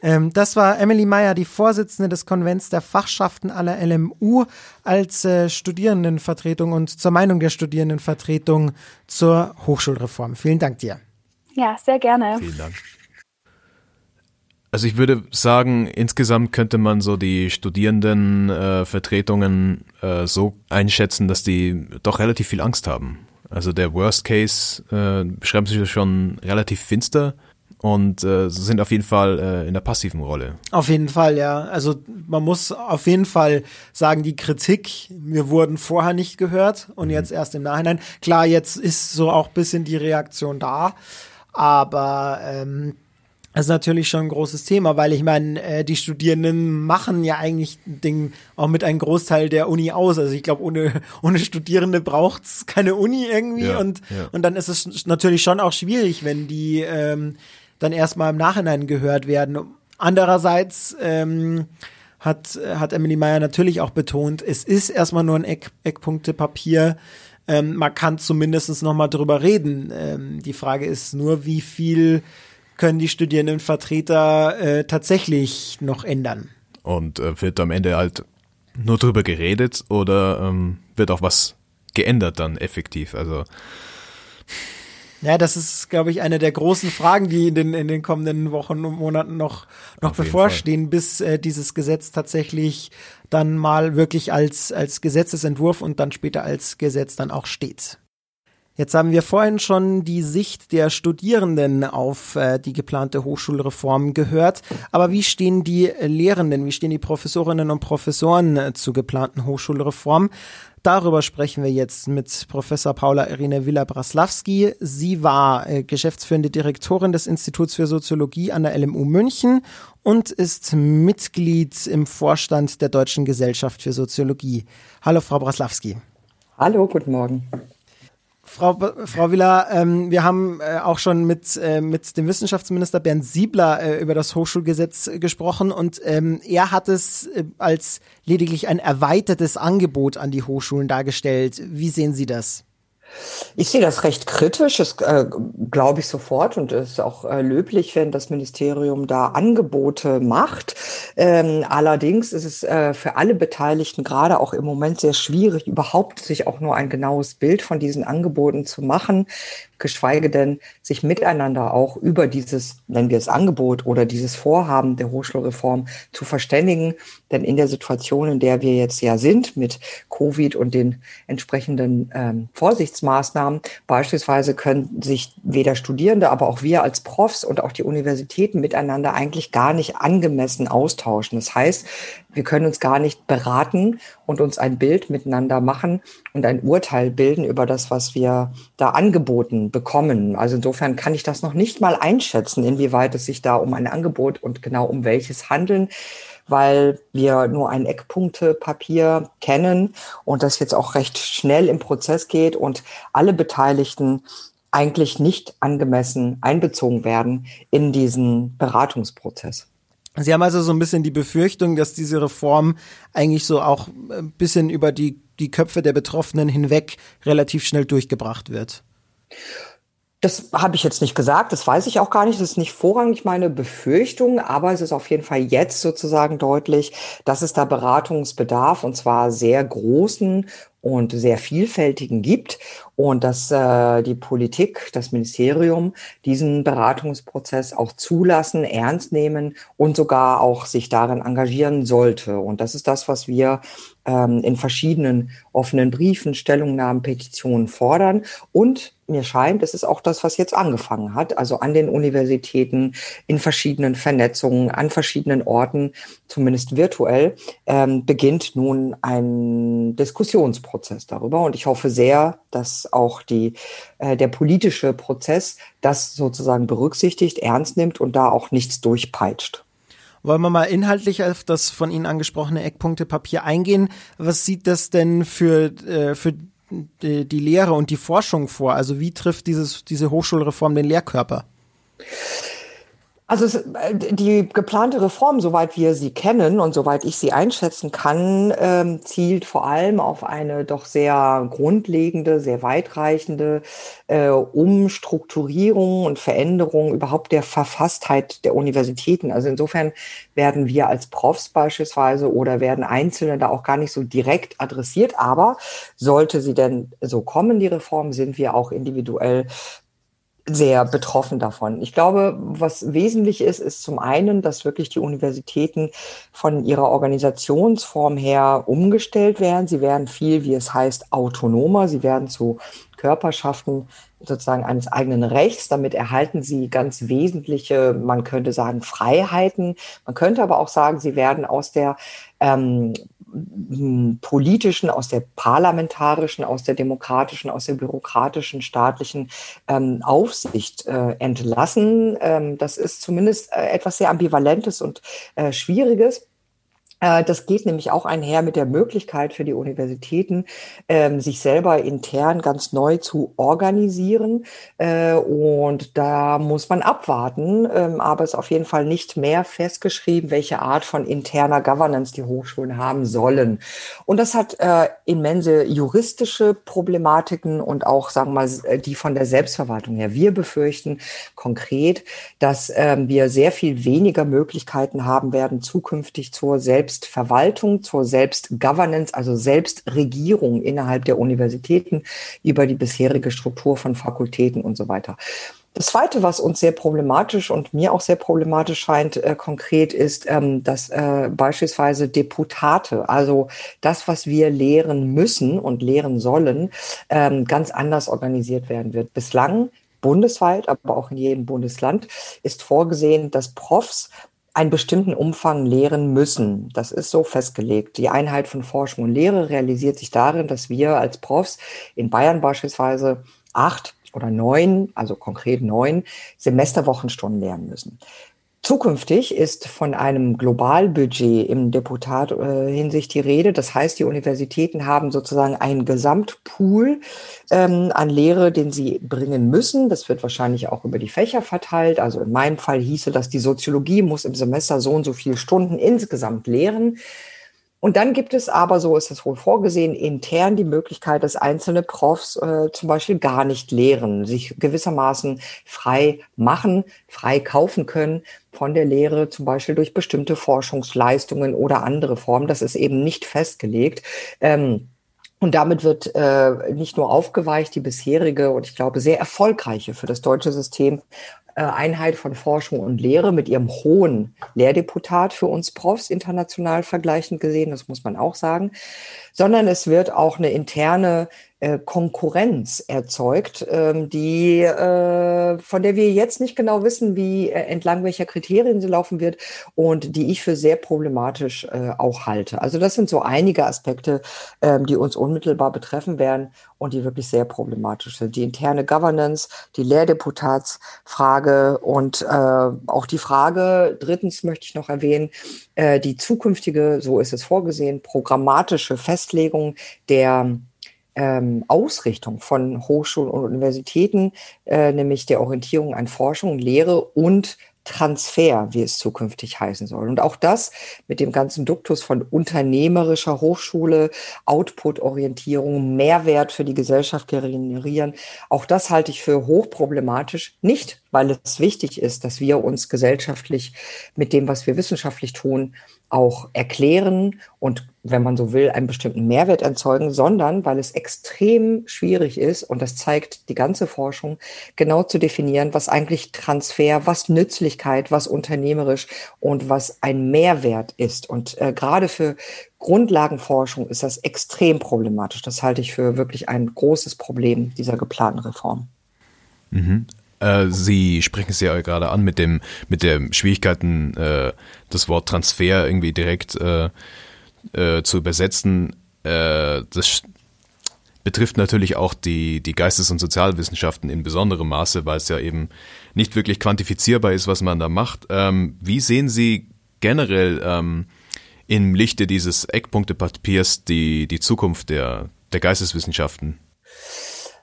Ähm, das war Emily Meyer, die Vorsitzende des Konvents der Fachschaften aller LMU als äh, Studierendenvertretung und zur Meinung der Studierendenvertretung zur Hochschulreform. Vielen Dank dir. Ja, sehr gerne. Vielen Dank. Also ich würde sagen, insgesamt könnte man so die Studierendenvertretungen äh, äh, so einschätzen, dass die doch relativ viel Angst haben. Also der Worst Case äh, beschreibt sich schon relativ finster und äh, sind auf jeden Fall äh, in der passiven Rolle. Auf jeden Fall, ja. Also man muss auf jeden Fall sagen, die Kritik, wir wurden vorher nicht gehört und mhm. jetzt erst im Nachhinein. Klar, jetzt ist so auch bisschen die Reaktion da, aber ähm, das ist natürlich schon ein großes Thema, weil ich meine, äh, die Studierenden machen ja eigentlich Ding auch mit einem Großteil der Uni aus. Also ich glaube, ohne, ohne Studierende braucht's keine Uni irgendwie ja, und, ja. und dann ist es natürlich schon auch schwierig, wenn die ähm, dann erstmal im Nachhinein gehört werden. Andererseits ähm, hat, hat Emily Meyer natürlich auch betont, es ist erstmal nur ein Eck, Eckpunktepapier. Ähm, man kann zumindest noch mal drüber reden. Ähm, die Frage ist nur, wie viel können die Studierendenvertreter äh, tatsächlich noch ändern? Und äh, wird am Ende halt nur drüber geredet oder ähm, wird auch was geändert dann effektiv? Also ja, das ist, glaube ich, eine der großen Fragen, die in den, in den kommenden Wochen und Monaten noch, noch bevorstehen, bis äh, dieses Gesetz tatsächlich dann mal wirklich als, als Gesetzesentwurf und dann später als Gesetz dann auch steht. Jetzt haben wir vorhin schon die Sicht der Studierenden auf äh, die geplante Hochschulreform gehört. Aber wie stehen die Lehrenden, wie stehen die Professorinnen und Professoren äh, zur geplanten Hochschulreform? Darüber sprechen wir jetzt mit Professor Paula Irene Villa-Braslawski. Sie war äh, geschäftsführende Direktorin des Instituts für Soziologie an der LMU München und ist Mitglied im Vorstand der Deutschen Gesellschaft für Soziologie. Hallo, Frau Braslawski. Hallo, guten Morgen. Frau, Frau Willer, ähm, wir haben äh, auch schon mit, äh, mit dem Wissenschaftsminister Bernd Siebler äh, über das Hochschulgesetz gesprochen und ähm, er hat es äh, als lediglich ein erweitertes Angebot an die Hochschulen dargestellt. Wie sehen Sie das? Ich sehe das recht kritisch, das äh, glaube ich sofort und es ist auch äh, löblich, wenn das Ministerium da Angebote macht. Ähm, allerdings ist es äh, für alle Beteiligten gerade auch im Moment sehr schwierig, überhaupt sich auch nur ein genaues Bild von diesen Angeboten zu machen, geschweige denn sich miteinander auch über dieses, nennen wir es Angebot oder dieses Vorhaben der Hochschulreform zu verständigen. Denn in der Situation, in der wir jetzt ja sind mit Covid und den entsprechenden ähm, Vorsichtsmaßnahmen, beispielsweise können sich weder Studierende, aber auch wir als Profs und auch die Universitäten miteinander eigentlich gar nicht angemessen austauschen. Das heißt, wir können uns gar nicht beraten und uns ein Bild miteinander machen und ein Urteil bilden über das, was wir da angeboten bekommen. Also insofern kann ich das noch nicht mal einschätzen, inwieweit es sich da um ein Angebot und genau um welches handeln weil wir nur ein Eckpunktepapier kennen und das jetzt auch recht schnell im Prozess geht und alle Beteiligten eigentlich nicht angemessen einbezogen werden in diesen Beratungsprozess. Sie haben also so ein bisschen die Befürchtung, dass diese Reform eigentlich so auch ein bisschen über die, die Köpfe der Betroffenen hinweg relativ schnell durchgebracht wird. Das habe ich jetzt nicht gesagt, das weiß ich auch gar nicht. Das ist nicht vorrangig meine Befürchtung, aber es ist auf jeden Fall jetzt sozusagen deutlich, dass es da Beratungsbedarf und zwar sehr großen und sehr vielfältigen gibt und dass äh, die Politik, das Ministerium diesen Beratungsprozess auch zulassen, ernst nehmen und sogar auch sich darin engagieren sollte. Und das ist das, was wir ähm, in verschiedenen offenen Briefen, Stellungnahmen, Petitionen fordern und mir scheint, es ist auch das, was jetzt angefangen hat, also an den Universitäten, in verschiedenen Vernetzungen, an verschiedenen Orten, zumindest virtuell, ähm, beginnt nun ein Diskussionsprozess darüber. Und ich hoffe sehr, dass auch die, äh, der politische Prozess das sozusagen berücksichtigt, ernst nimmt und da auch nichts durchpeitscht. Wollen wir mal inhaltlich auf das von Ihnen angesprochene Eckpunktepapier eingehen? Was sieht das denn für, äh, für die, die Lehre und die Forschung vor? Also wie trifft dieses, diese Hochschulreform den Lehrkörper? Also äh, die geplante Reform, soweit wir sie kennen und soweit ich sie einschätzen kann, ähm, zielt vor allem auf eine doch sehr grundlegende, sehr weitreichende äh, Umstrukturierung und Veränderung überhaupt der Verfasstheit der Universitäten. Also insofern werden wir als Profs beispielsweise oder werden Einzelne da auch gar nicht so direkt adressiert. Aber sollte sie denn so kommen, die Reform, sind wir auch individuell sehr betroffen davon. Ich glaube, was wesentlich ist, ist zum einen, dass wirklich die Universitäten von ihrer Organisationsform her umgestellt werden. Sie werden viel, wie es heißt, autonomer. Sie werden zu Körperschaften sozusagen eines eigenen Rechts. Damit erhalten sie ganz wesentliche, man könnte sagen, Freiheiten. Man könnte aber auch sagen, sie werden aus der ähm, politischen, aus der parlamentarischen, aus der demokratischen, aus der bürokratischen, staatlichen ähm, Aufsicht äh, entlassen. Ähm, das ist zumindest äh, etwas sehr Ambivalentes und äh, Schwieriges. Äh, das geht nämlich auch einher mit der Möglichkeit für die Universitäten, ähm, sich selber intern ganz neu zu organisieren. Äh, und da muss man abwarten. Ähm, aber es ist auf jeden Fall nicht mehr festgeschrieben, welche Art von interner Governance die Hochschulen haben sollen. Und das hat äh, immense juristische Problematiken und auch, sagen wir mal, die von der Selbstverwaltung her. Wir befürchten konkret, dass ähm, wir sehr viel weniger Möglichkeiten haben werden, zukünftig zur Selbst Selbstverwaltung, zur Selbstgovernance, also Selbstregierung innerhalb der Universitäten über die bisherige Struktur von Fakultäten und so weiter. Das Zweite, was uns sehr problematisch und mir auch sehr problematisch scheint, äh, konkret ist, ähm, dass äh, beispielsweise Deputate, also das, was wir lehren müssen und lehren sollen, ähm, ganz anders organisiert werden wird. Bislang bundesweit, aber auch in jedem Bundesland ist vorgesehen, dass Profs einen bestimmten Umfang lehren müssen. Das ist so festgelegt. Die Einheit von Forschung und Lehre realisiert sich darin, dass wir als Profs in Bayern beispielsweise acht oder neun, also konkret neun Semesterwochenstunden lernen müssen. Zukünftig ist von einem Globalbudget im Deputat äh, Hinsicht die Rede. Das heißt, die Universitäten haben sozusagen einen Gesamtpool ähm, an Lehre, den sie bringen müssen. Das wird wahrscheinlich auch über die Fächer verteilt. Also in meinem Fall hieße das, die Soziologie muss im Semester so und so viele Stunden insgesamt lehren. Und dann gibt es aber, so ist es wohl vorgesehen, intern die Möglichkeit, dass einzelne Profs äh, zum Beispiel gar nicht lehren, sich gewissermaßen frei machen, frei kaufen können von der Lehre, zum Beispiel durch bestimmte Forschungsleistungen oder andere Formen. Das ist eben nicht festgelegt. Ähm, und damit wird äh, nicht nur aufgeweicht die bisherige und ich glaube sehr erfolgreiche für das deutsche System Einheit von Forschung und Lehre mit ihrem hohen Lehrdeputat für uns Profs international vergleichend gesehen, das muss man auch sagen, sondern es wird auch eine interne äh, Konkurrenz erzeugt, ähm, die äh, von der wir jetzt nicht genau wissen, wie äh, entlang welcher Kriterien sie laufen wird und die ich für sehr problematisch äh, auch halte. Also das sind so einige Aspekte, ähm, die uns unmittelbar betreffen werden und die wirklich sehr problematisch sind. Die interne Governance, die Lehrdeputatsfrage und äh, auch die Frage, drittens möchte ich noch erwähnen, äh, die zukünftige, so ist es vorgesehen, programmatische Festlegung der ähm, Ausrichtung von Hochschulen und Universitäten, äh, nämlich der Orientierung an Forschung, Lehre und Transfer, wie es zukünftig heißen soll. Und auch das mit dem ganzen Duktus von unternehmerischer Hochschule, Output-Orientierung, Mehrwert für die Gesellschaft generieren, auch das halte ich für hochproblematisch. Nicht, weil es wichtig ist, dass wir uns gesellschaftlich mit dem, was wir wissenschaftlich tun, auch erklären und, wenn man so will, einen bestimmten Mehrwert erzeugen, sondern weil es extrem schwierig ist, und das zeigt die ganze Forschung, genau zu definieren, was eigentlich Transfer, was Nützlichkeit, was unternehmerisch und was ein Mehrwert ist. Und äh, gerade für Grundlagenforschung ist das extrem problematisch. Das halte ich für wirklich ein großes Problem dieser geplanten Reform. Mhm. Äh, Sie sprechen es ja gerade an mit dem mit der Schwierigkeiten, äh, das Wort Transfer irgendwie direkt äh, äh, zu übersetzen. Äh, das betrifft natürlich auch die die Geistes- und Sozialwissenschaften in besonderem Maße, weil es ja eben nicht wirklich quantifizierbar ist, was man da macht. Ähm, wie sehen Sie generell ähm, im Lichte dieses Eckpunktepapiers die die Zukunft der der Geisteswissenschaften?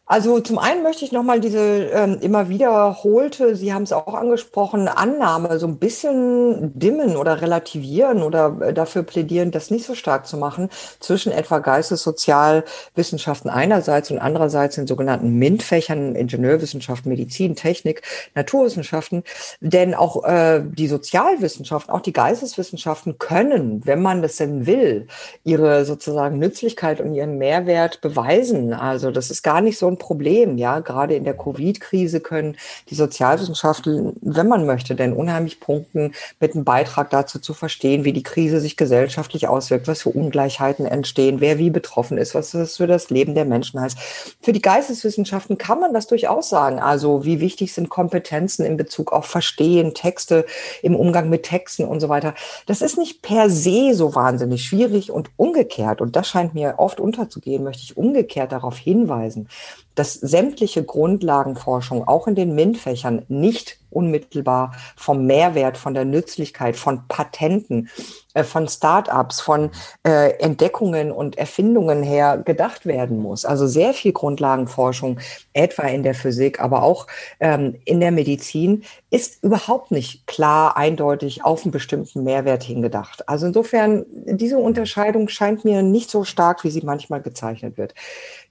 Also zum einen möchte ich nochmal diese ähm, immer wiederholte, Sie haben es auch angesprochen, Annahme so ein bisschen dimmen oder relativieren oder äh, dafür plädieren, das nicht so stark zu machen zwischen etwa Geistessozialwissenschaften einerseits und andererseits den sogenannten MINT-Fächern, Ingenieurwissenschaften, Medizin, Technik, Naturwissenschaften. Denn auch äh, die Sozialwissenschaften, auch die Geisteswissenschaften können, wenn man das denn will, ihre sozusagen Nützlichkeit und ihren Mehrwert beweisen. Also das ist gar nicht so ein Problem. Ja, gerade in der Covid-Krise können die Sozialwissenschaften, wenn man möchte, denn unheimlich punkten mit einem Beitrag dazu zu verstehen, wie die Krise sich gesellschaftlich auswirkt, was für Ungleichheiten entstehen, wer wie betroffen ist, was das für das Leben der Menschen heißt. Für die Geisteswissenschaften kann man das durchaus sagen. Also wie wichtig sind Kompetenzen in Bezug auf Verstehen, Texte im Umgang mit Texten und so weiter. Das ist nicht per se so wahnsinnig schwierig und umgekehrt. Und das scheint mir oft unterzugehen, möchte ich umgekehrt darauf hinweisen, dass sämtliche Grundlagenforschung auch in den MINT-Fächern nicht unmittelbar vom Mehrwert, von der Nützlichkeit, von Patenten, äh, von Start-ups, von äh, Entdeckungen und Erfindungen her gedacht werden muss. Also sehr viel Grundlagenforschung, etwa in der Physik, aber auch ähm, in der Medizin, ist überhaupt nicht klar, eindeutig auf einen bestimmten Mehrwert hingedacht. Also insofern, diese Unterscheidung scheint mir nicht so stark, wie sie manchmal gezeichnet wird.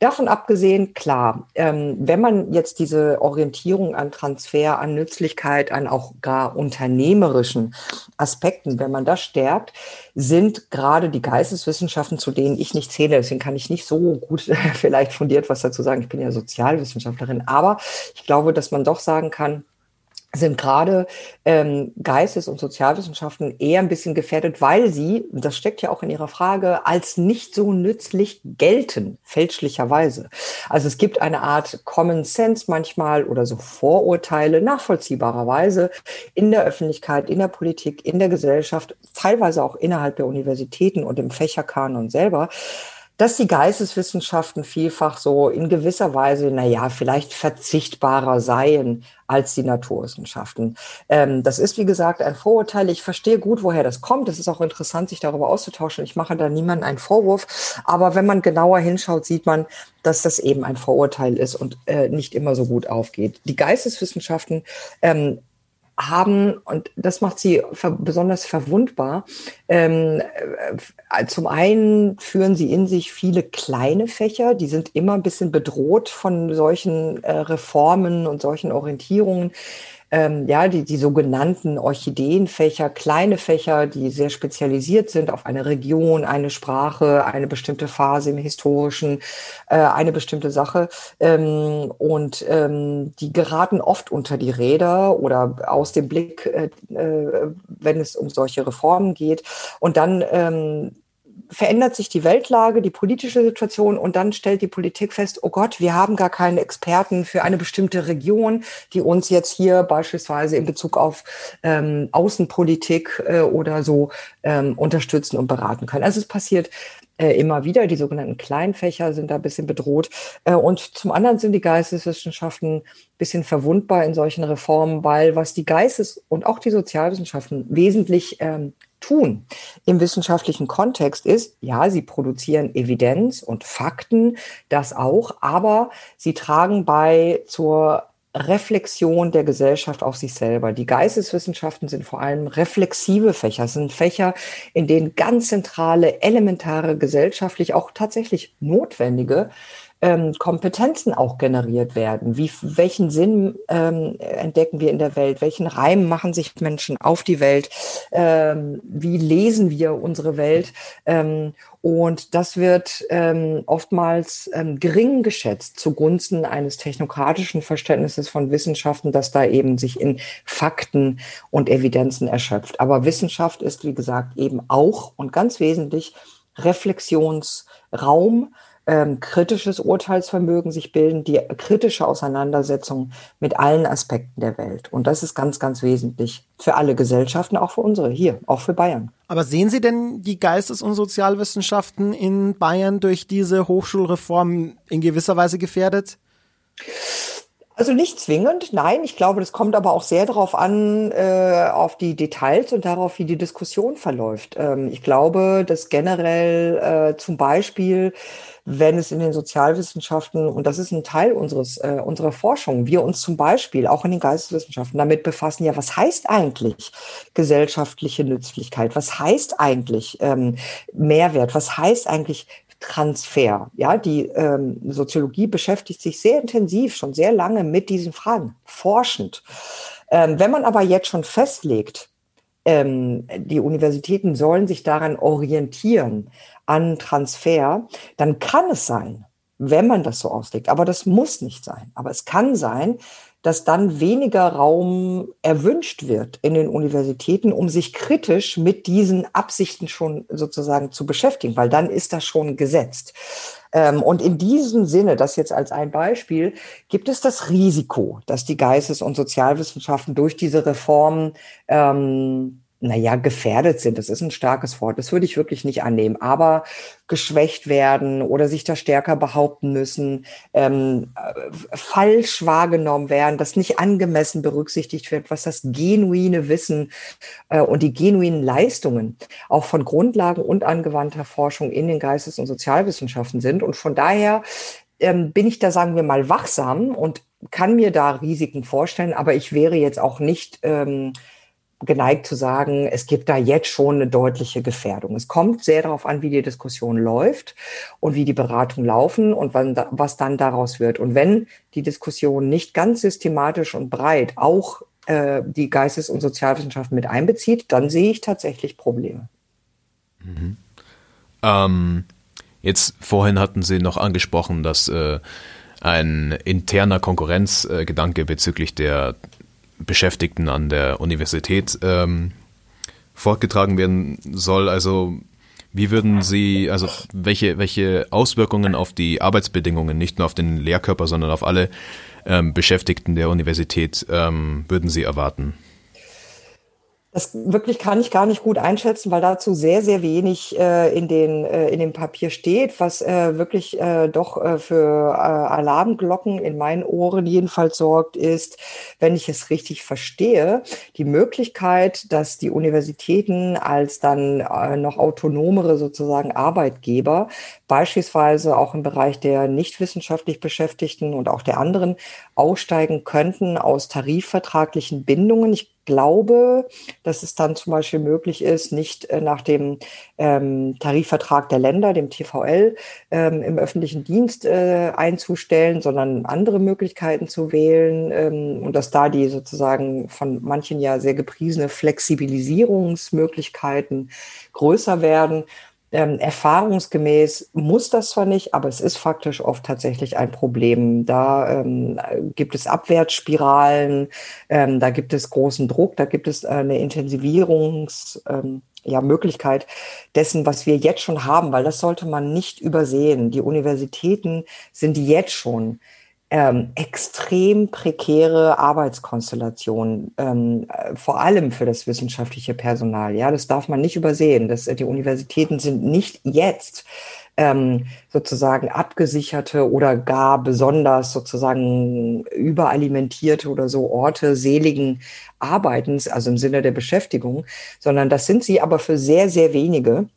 Davon abgesehen, klar, ähm, wenn man jetzt diese Orientierung an Transfer, an Nützlichkeit, an auch gar unternehmerischen Aspekten, wenn man das stärkt, sind gerade die Geisteswissenschaften, zu denen ich nicht zähle, deswegen kann ich nicht so gut vielleicht fundiert was dazu sagen. Ich bin ja Sozialwissenschaftlerin, aber ich glaube, dass man doch sagen kann, sind gerade ähm, Geistes- und Sozialwissenschaften eher ein bisschen gefährdet, weil sie, das steckt ja auch in Ihrer Frage, als nicht so nützlich gelten, fälschlicherweise. Also es gibt eine Art Common Sense manchmal oder so Vorurteile nachvollziehbarerweise in der Öffentlichkeit, in der Politik, in der Gesellschaft, teilweise auch innerhalb der Universitäten und im Fächerkanon selber, dass die Geisteswissenschaften vielfach so in gewisser Weise, naja, vielleicht verzichtbarer seien als die Naturwissenschaften. Ähm, das ist, wie gesagt, ein Vorurteil. Ich verstehe gut, woher das kommt. Es ist auch interessant, sich darüber auszutauschen. Ich mache da niemandem einen Vorwurf. Aber wenn man genauer hinschaut, sieht man, dass das eben ein Vorurteil ist und äh, nicht immer so gut aufgeht. Die Geisteswissenschaften ähm, haben, und das macht sie ver besonders verwundbar, ähm, äh, zum einen führen sie in sich viele kleine Fächer, die sind immer ein bisschen bedroht von solchen äh, Reformen und solchen Orientierungen ähm, ja, die, die sogenannten Orchideenfächer, kleine Fächer, die sehr spezialisiert sind auf eine Region, eine Sprache, eine bestimmte Phase im historischen, äh, eine bestimmte Sache. Ähm, und ähm, die geraten oft unter die Räder oder aus dem Blick, äh, äh, wenn es um solche Reformen geht. Und dann ähm, verändert sich die Weltlage, die politische Situation und dann stellt die Politik fest, oh Gott, wir haben gar keinen Experten für eine bestimmte Region, die uns jetzt hier beispielsweise in Bezug auf ähm, Außenpolitik äh, oder so ähm, unterstützen und beraten können. Also es passiert äh, immer wieder. Die sogenannten Kleinfächer sind da ein bisschen bedroht. Äh, und zum anderen sind die Geisteswissenschaften ein bisschen verwundbar in solchen Reformen, weil was die Geistes- und auch die Sozialwissenschaften wesentlich ähm, tun im wissenschaftlichen Kontext ist, ja, sie produzieren Evidenz und Fakten, das auch, aber sie tragen bei zur Reflexion der Gesellschaft auf sich selber. Die Geisteswissenschaften sind vor allem reflexive Fächer, sind Fächer, in denen ganz zentrale, elementare, gesellschaftlich auch tatsächlich notwendige ähm, Kompetenzen auch generiert werden. Wie, welchen Sinn ähm, entdecken wir in der Welt? Welchen Reim machen sich Menschen auf die Welt? Ähm, wie lesen wir unsere Welt? Ähm, und das wird ähm, oftmals ähm, gering geschätzt zugunsten eines technokratischen Verständnisses von Wissenschaften, das da eben sich in Fakten und Evidenzen erschöpft. Aber Wissenschaft ist, wie gesagt, eben auch und ganz wesentlich Reflexionsraum, ähm, kritisches Urteilsvermögen sich bilden, die kritische Auseinandersetzung mit allen Aspekten der Welt. Und das ist ganz, ganz wesentlich für alle Gesellschaften, auch für unsere hier, auch für Bayern. Aber sehen Sie denn die Geistes- und Sozialwissenschaften in Bayern durch diese Hochschulreform in gewisser Weise gefährdet? Also nicht zwingend, nein. Ich glaube, das kommt aber auch sehr darauf an, äh, auf die Details und darauf, wie die Diskussion verläuft. Ähm, ich glaube, dass generell äh, zum Beispiel wenn es in den Sozialwissenschaften, und das ist ein Teil unseres, äh, unserer Forschung, wir uns zum Beispiel auch in den Geisteswissenschaften damit befassen, ja, was heißt eigentlich gesellschaftliche Nützlichkeit? Was heißt eigentlich ähm, Mehrwert? Was heißt eigentlich Transfer. Ja, die ähm, Soziologie beschäftigt sich sehr intensiv, schon sehr lange mit diesen Fragen, forschend. Ähm, wenn man aber jetzt schon festlegt, ähm, die Universitäten sollen sich daran orientieren, an Transfer, dann kann es sein, wenn man das so auslegt, aber das muss nicht sein, aber es kann sein, dass dann weniger Raum erwünscht wird in den Universitäten, um sich kritisch mit diesen Absichten schon sozusagen zu beschäftigen, weil dann ist das schon gesetzt. Ähm, und in diesem Sinne, das jetzt als ein Beispiel, gibt es das Risiko, dass die Geistes- und Sozialwissenschaften durch diese Reform ähm, naja, gefährdet sind. Das ist ein starkes Wort. Das würde ich wirklich nicht annehmen. Aber geschwächt werden oder sich da stärker behaupten müssen, ähm, äh, falsch wahrgenommen werden, dass nicht angemessen berücksichtigt wird, was das genuine Wissen äh, und die genuinen Leistungen auch von Grundlagen und angewandter Forschung in den Geistes- und Sozialwissenschaften sind. Und von daher ähm, bin ich da, sagen wir mal, wachsam und kann mir da Risiken vorstellen, aber ich wäre jetzt auch nicht ähm, geneigt zu sagen, es gibt da jetzt schon eine deutliche Gefährdung. Es kommt sehr darauf an, wie die Diskussion läuft und wie die Beratungen laufen und was dann daraus wird. Und wenn die Diskussion nicht ganz systematisch und breit auch äh, die Geistes- und Sozialwissenschaften mit einbezieht, dann sehe ich tatsächlich Probleme. Mhm. Ähm, jetzt vorhin hatten Sie noch angesprochen, dass äh, ein interner Konkurrenzgedanke bezüglich der Beschäftigten an der Universität ähm, fortgetragen werden soll. Also wie würden Sie, also welche, welche Auswirkungen auf die Arbeitsbedingungen, nicht nur auf den Lehrkörper, sondern auf alle ähm, Beschäftigten der Universität ähm, würden Sie erwarten? Das wirklich kann ich gar nicht gut einschätzen, weil dazu sehr, sehr wenig äh, in, den, äh, in dem Papier steht, was äh, wirklich äh, doch äh, für äh, Alarmglocken in meinen Ohren jedenfalls sorgt, ist, wenn ich es richtig verstehe, die Möglichkeit, dass die Universitäten als dann äh, noch autonomere sozusagen Arbeitgeber beispielsweise auch im Bereich der nicht wissenschaftlich Beschäftigten und auch der anderen aussteigen könnten aus tarifvertraglichen Bindungen. Ich glaube, dass es dann zum Beispiel möglich ist, nicht äh, nach dem ähm, Tarifvertrag der Länder, dem TVL, ähm, im öffentlichen Dienst äh, einzustellen, sondern andere Möglichkeiten zu wählen ähm, und dass da die sozusagen von manchen ja sehr gepriesene Flexibilisierungsmöglichkeiten größer werden. Ähm, erfahrungsgemäß muss das zwar nicht, aber es ist faktisch oft tatsächlich ein Problem. Da ähm, gibt es Abwärtsspiralen, ähm, da gibt es großen Druck, da gibt es eine Intensivierungs, ähm, ja, Möglichkeit dessen, was wir jetzt schon haben, weil das sollte man nicht übersehen. Die Universitäten sind jetzt schon ähm, extrem prekäre Arbeitskonstellationen, ähm, äh, vor allem für das wissenschaftliche Personal. Ja, das darf man nicht übersehen. Das, die Universitäten sind nicht jetzt ähm, sozusagen abgesicherte oder gar besonders sozusagen überalimentierte oder so Orte seligen Arbeitens, also im Sinne der Beschäftigung, sondern das sind sie aber für sehr, sehr wenige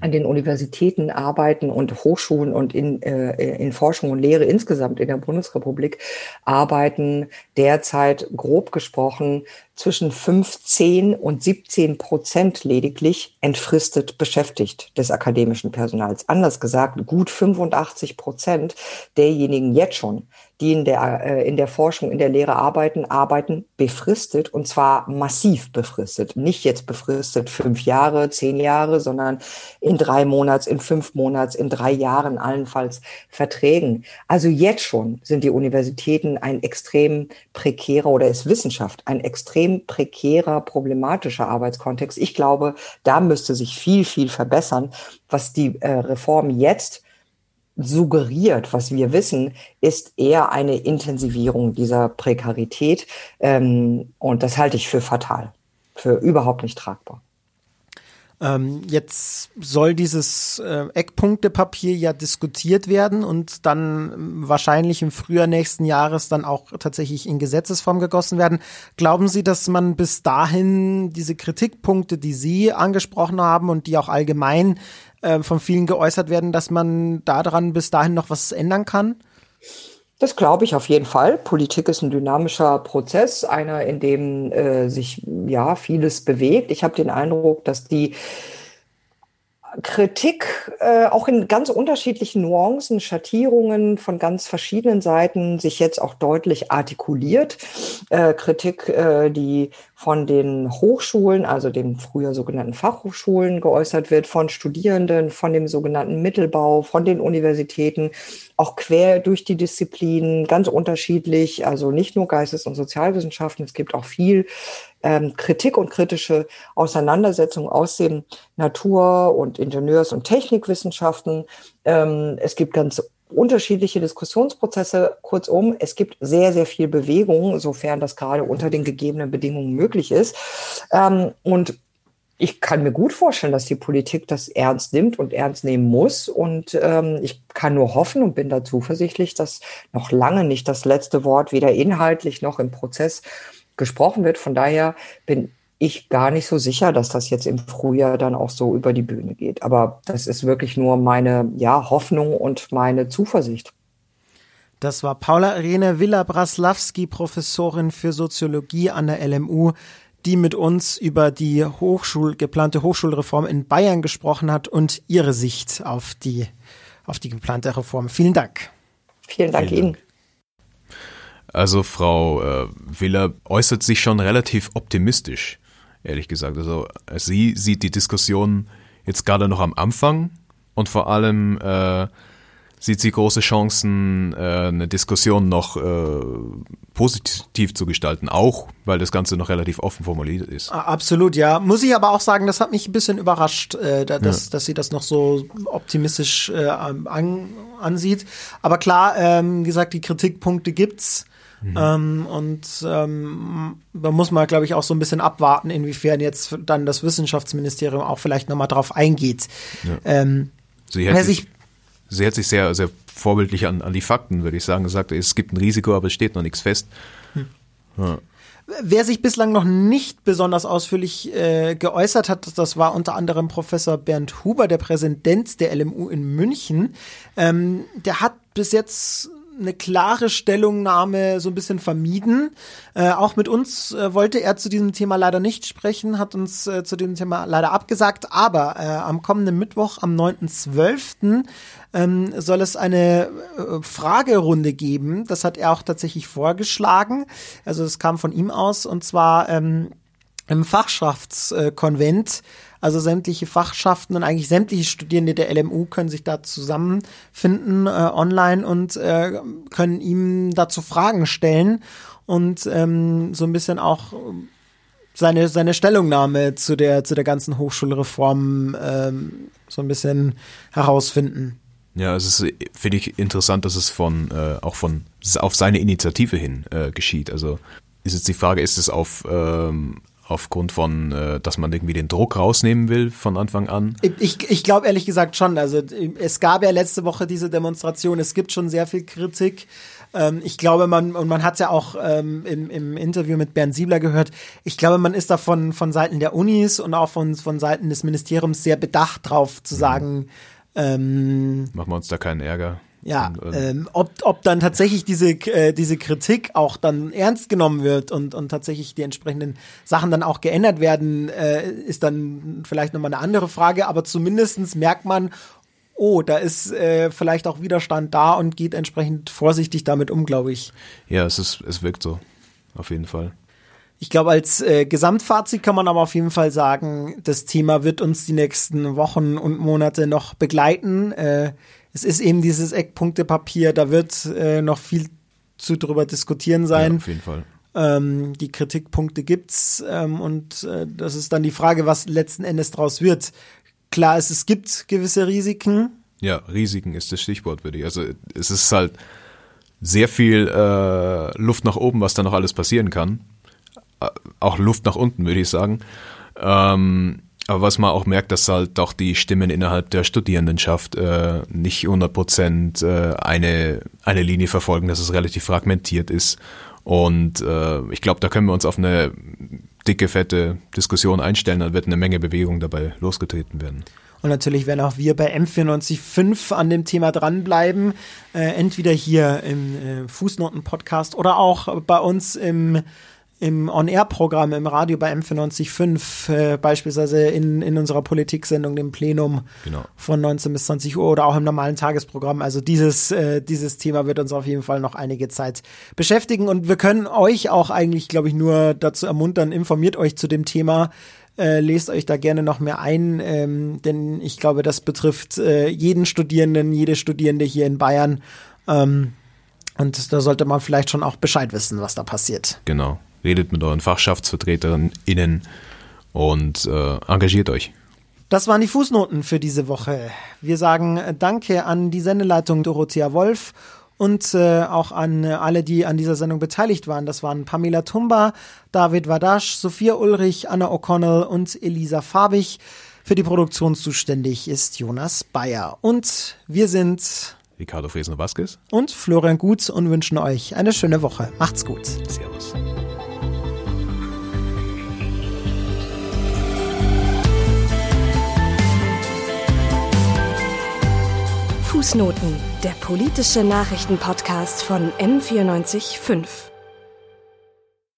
an den Universitäten arbeiten und Hochschulen und in, äh, in Forschung und Lehre insgesamt in der Bundesrepublik arbeiten derzeit grob gesprochen zwischen 15 und 17 Prozent lediglich entfristet beschäftigt des akademischen Personals. Anders gesagt, gut 85 Prozent derjenigen jetzt schon, die in der, äh, in der Forschung, in der Lehre arbeiten, arbeiten befristet und zwar massiv befristet. Nicht jetzt befristet fünf Jahre, zehn Jahre, sondern in drei Monats, in fünf Monats, in drei Jahren allenfalls Verträgen. Also jetzt schon sind die Universitäten ein extrem prekärer oder ist Wissenschaft ein extrem prekärer, problematischer Arbeitskontext. Ich glaube, da müsste sich viel, viel verbessern, was die äh, Reform jetzt suggeriert, was wir wissen, ist eher eine Intensivierung dieser Prekarität. Ähm, und das halte ich für fatal, für überhaupt nicht tragbar. Ähm, jetzt soll dieses äh, Eckpunktepapier ja diskutiert werden und dann ähm, wahrscheinlich im Frühjahr nächsten Jahres dann auch tatsächlich in Gesetzesform gegossen werden. Glauben Sie, dass man bis dahin diese Kritikpunkte, die Sie angesprochen haben und die auch allgemein äh, von vielen geäußert werden, dass man daran bis dahin noch was ändern kann? Das glaube ich auf jeden Fall. Politik ist ein dynamischer Prozess, einer, in dem äh, sich ja vieles bewegt. Ich habe den Eindruck, dass die Kritik äh, auch in ganz unterschiedlichen Nuancen, Schattierungen von ganz verschiedenen Seiten sich jetzt auch deutlich artikuliert. Äh, Kritik, äh, die von den Hochschulen, also den früher sogenannten Fachhochschulen geäußert wird, von Studierenden, von dem sogenannten Mittelbau, von den Universitäten, auch quer durch die Disziplinen, ganz unterschiedlich, also nicht nur Geistes- und Sozialwissenschaften, es gibt auch viel ähm, Kritik und kritische Auseinandersetzung aus den Natur- und Ingenieurs- und Technikwissenschaften. Ähm, es gibt ganz unterschiedliche Diskussionsprozesse. Kurzum, es gibt sehr, sehr viel Bewegung, sofern das gerade unter den gegebenen Bedingungen möglich ist. Ähm, und ich kann mir gut vorstellen, dass die Politik das ernst nimmt und ernst nehmen muss. Und ähm, ich kann nur hoffen und bin da zuversichtlich, dass noch lange nicht das letzte Wort weder inhaltlich noch im Prozess gesprochen wird. Von daher bin ich gar nicht so sicher, dass das jetzt im Frühjahr dann auch so über die Bühne geht. Aber das ist wirklich nur meine ja, Hoffnung und meine Zuversicht. Das war Paula Irene Villa-Braslawski, Professorin für Soziologie an der LMU, die mit uns über die Hochschul geplante Hochschulreform in Bayern gesprochen hat und ihre Sicht auf die, auf die geplante Reform. Vielen Dank. Vielen Dank Vielen Ihnen. Also Frau äh, Willer äußert sich schon relativ optimistisch ehrlich gesagt. Also sie sieht die Diskussion jetzt gerade noch am Anfang und vor allem äh, sieht sie große Chancen, äh, eine Diskussion noch äh, positiv zu gestalten, auch weil das Ganze noch relativ offen formuliert ist. Absolut, ja. Muss ich aber auch sagen, das hat mich ein bisschen überrascht, äh, dass, ja. dass sie das noch so optimistisch an, ansieht. Aber klar, ähm, gesagt, die Kritikpunkte gibt's. Mhm. Ähm, und ähm, da muss man, glaube ich, auch so ein bisschen abwarten, inwiefern jetzt dann das Wissenschaftsministerium auch vielleicht nochmal drauf eingeht. Ja. Ähm, sie, hält sich, sie hält sich sehr, sehr vorbildlich an, an die Fakten, würde ich sagen, gesagt, es gibt ein Risiko, aber es steht noch nichts fest. Hm. Ja. Wer sich bislang noch nicht besonders ausführlich äh, geäußert hat, das war unter anderem Professor Bernd Huber, der Präsident der LMU in München. Ähm, der hat bis jetzt eine klare Stellungnahme so ein bisschen vermieden. Äh, auch mit uns äh, wollte er zu diesem Thema leider nicht sprechen, hat uns äh, zu diesem Thema leider abgesagt. Aber äh, am kommenden Mittwoch, am 9.12., ähm, soll es eine äh, Fragerunde geben. Das hat er auch tatsächlich vorgeschlagen. Also das kam von ihm aus und zwar ähm, im Fachschaftskonvent. Also sämtliche Fachschaften und eigentlich sämtliche Studierende der LMU können sich da zusammenfinden äh, online und äh, können ihm dazu Fragen stellen und ähm, so ein bisschen auch seine, seine Stellungnahme zu der, zu der ganzen Hochschulreform ähm, so ein bisschen herausfinden. Ja, es ist, finde ich, interessant, dass es von, äh, auch von, auf seine Initiative hin äh, geschieht. Also ist jetzt die Frage, ist es auf, ähm, aufgrund von, äh, dass man irgendwie den Druck rausnehmen will von Anfang an? Ich, ich glaube ehrlich gesagt schon. Also es gab ja letzte Woche diese Demonstration, es gibt schon sehr viel Kritik. Ähm, ich glaube, man, und man hat es ja auch ähm, im, im Interview mit Bernd Siebler gehört, ich glaube, man ist da von, von Seiten der Unis und auch von, von Seiten des Ministeriums sehr bedacht drauf zu mhm. sagen, ähm, Machen wir uns da keinen Ärger. Ja, und, äh, ähm, ob, ob dann tatsächlich diese, äh, diese Kritik auch dann ernst genommen wird und, und tatsächlich die entsprechenden Sachen dann auch geändert werden, äh, ist dann vielleicht nochmal eine andere Frage. Aber zumindestens merkt man, oh, da ist äh, vielleicht auch Widerstand da und geht entsprechend vorsichtig damit um, glaube ich. Ja, es ist, es wirkt so. Auf jeden Fall. Ich glaube, als äh, Gesamtfazit kann man aber auf jeden Fall sagen, das Thema wird uns die nächsten Wochen und Monate noch begleiten. Äh, es ist eben dieses Eckpunktepapier, da wird äh, noch viel zu drüber diskutieren sein. Ja, auf jeden Fall. Ähm, die Kritikpunkte gibt's ähm, und äh, das ist dann die Frage, was letzten Endes draus wird. Klar ist, es gibt gewisse Risiken. Ja, Risiken ist das Stichwort, würde ich. Also es ist halt sehr viel äh, Luft nach oben, was da noch alles passieren kann auch Luft nach unten, würde ich sagen. Ähm, aber was man auch merkt, dass halt auch die Stimmen innerhalb der Studierendenschaft äh, nicht 100 Prozent äh, eine, eine Linie verfolgen, dass es relativ fragmentiert ist. Und äh, ich glaube, da können wir uns auf eine dicke, fette Diskussion einstellen. Dann wird eine Menge Bewegung dabei losgetreten werden. Und natürlich werden auch wir bei M945 an dem Thema dranbleiben. Äh, entweder hier im äh, Fußnoten-Podcast oder auch bei uns im im On-Air-Programm im Radio bei M945, äh, beispielsweise in, in unserer Politiksendung, dem Plenum genau. von 19 bis 20 Uhr oder auch im normalen Tagesprogramm. Also dieses, äh, dieses Thema wird uns auf jeden Fall noch einige Zeit beschäftigen und wir können euch auch eigentlich, glaube ich, nur dazu ermuntern, informiert euch zu dem Thema. Äh, lest euch da gerne noch mehr ein, ähm, denn ich glaube, das betrifft äh, jeden Studierenden, jede Studierende hier in Bayern. Ähm, und da sollte man vielleicht schon auch Bescheid wissen, was da passiert. Genau redet mit euren FachschaftsvertreterInnen und äh, engagiert euch. Das waren die Fußnoten für diese Woche. Wir sagen Danke an die Sendeleitung Dorothea Wolf und äh, auch an alle, die an dieser Sendung beteiligt waren. Das waren Pamela Tumba, David Wadasch, Sophia Ulrich, Anna O'Connell und Elisa Farbig. Für die Produktion zuständig ist Jonas Bayer. Und wir sind Ricardo Fresno-Vasquez und Florian Gutz und wünschen euch eine schöne Woche. Macht's gut. Servus. Fußnoten, der politische Nachrichtenpodcast von M945.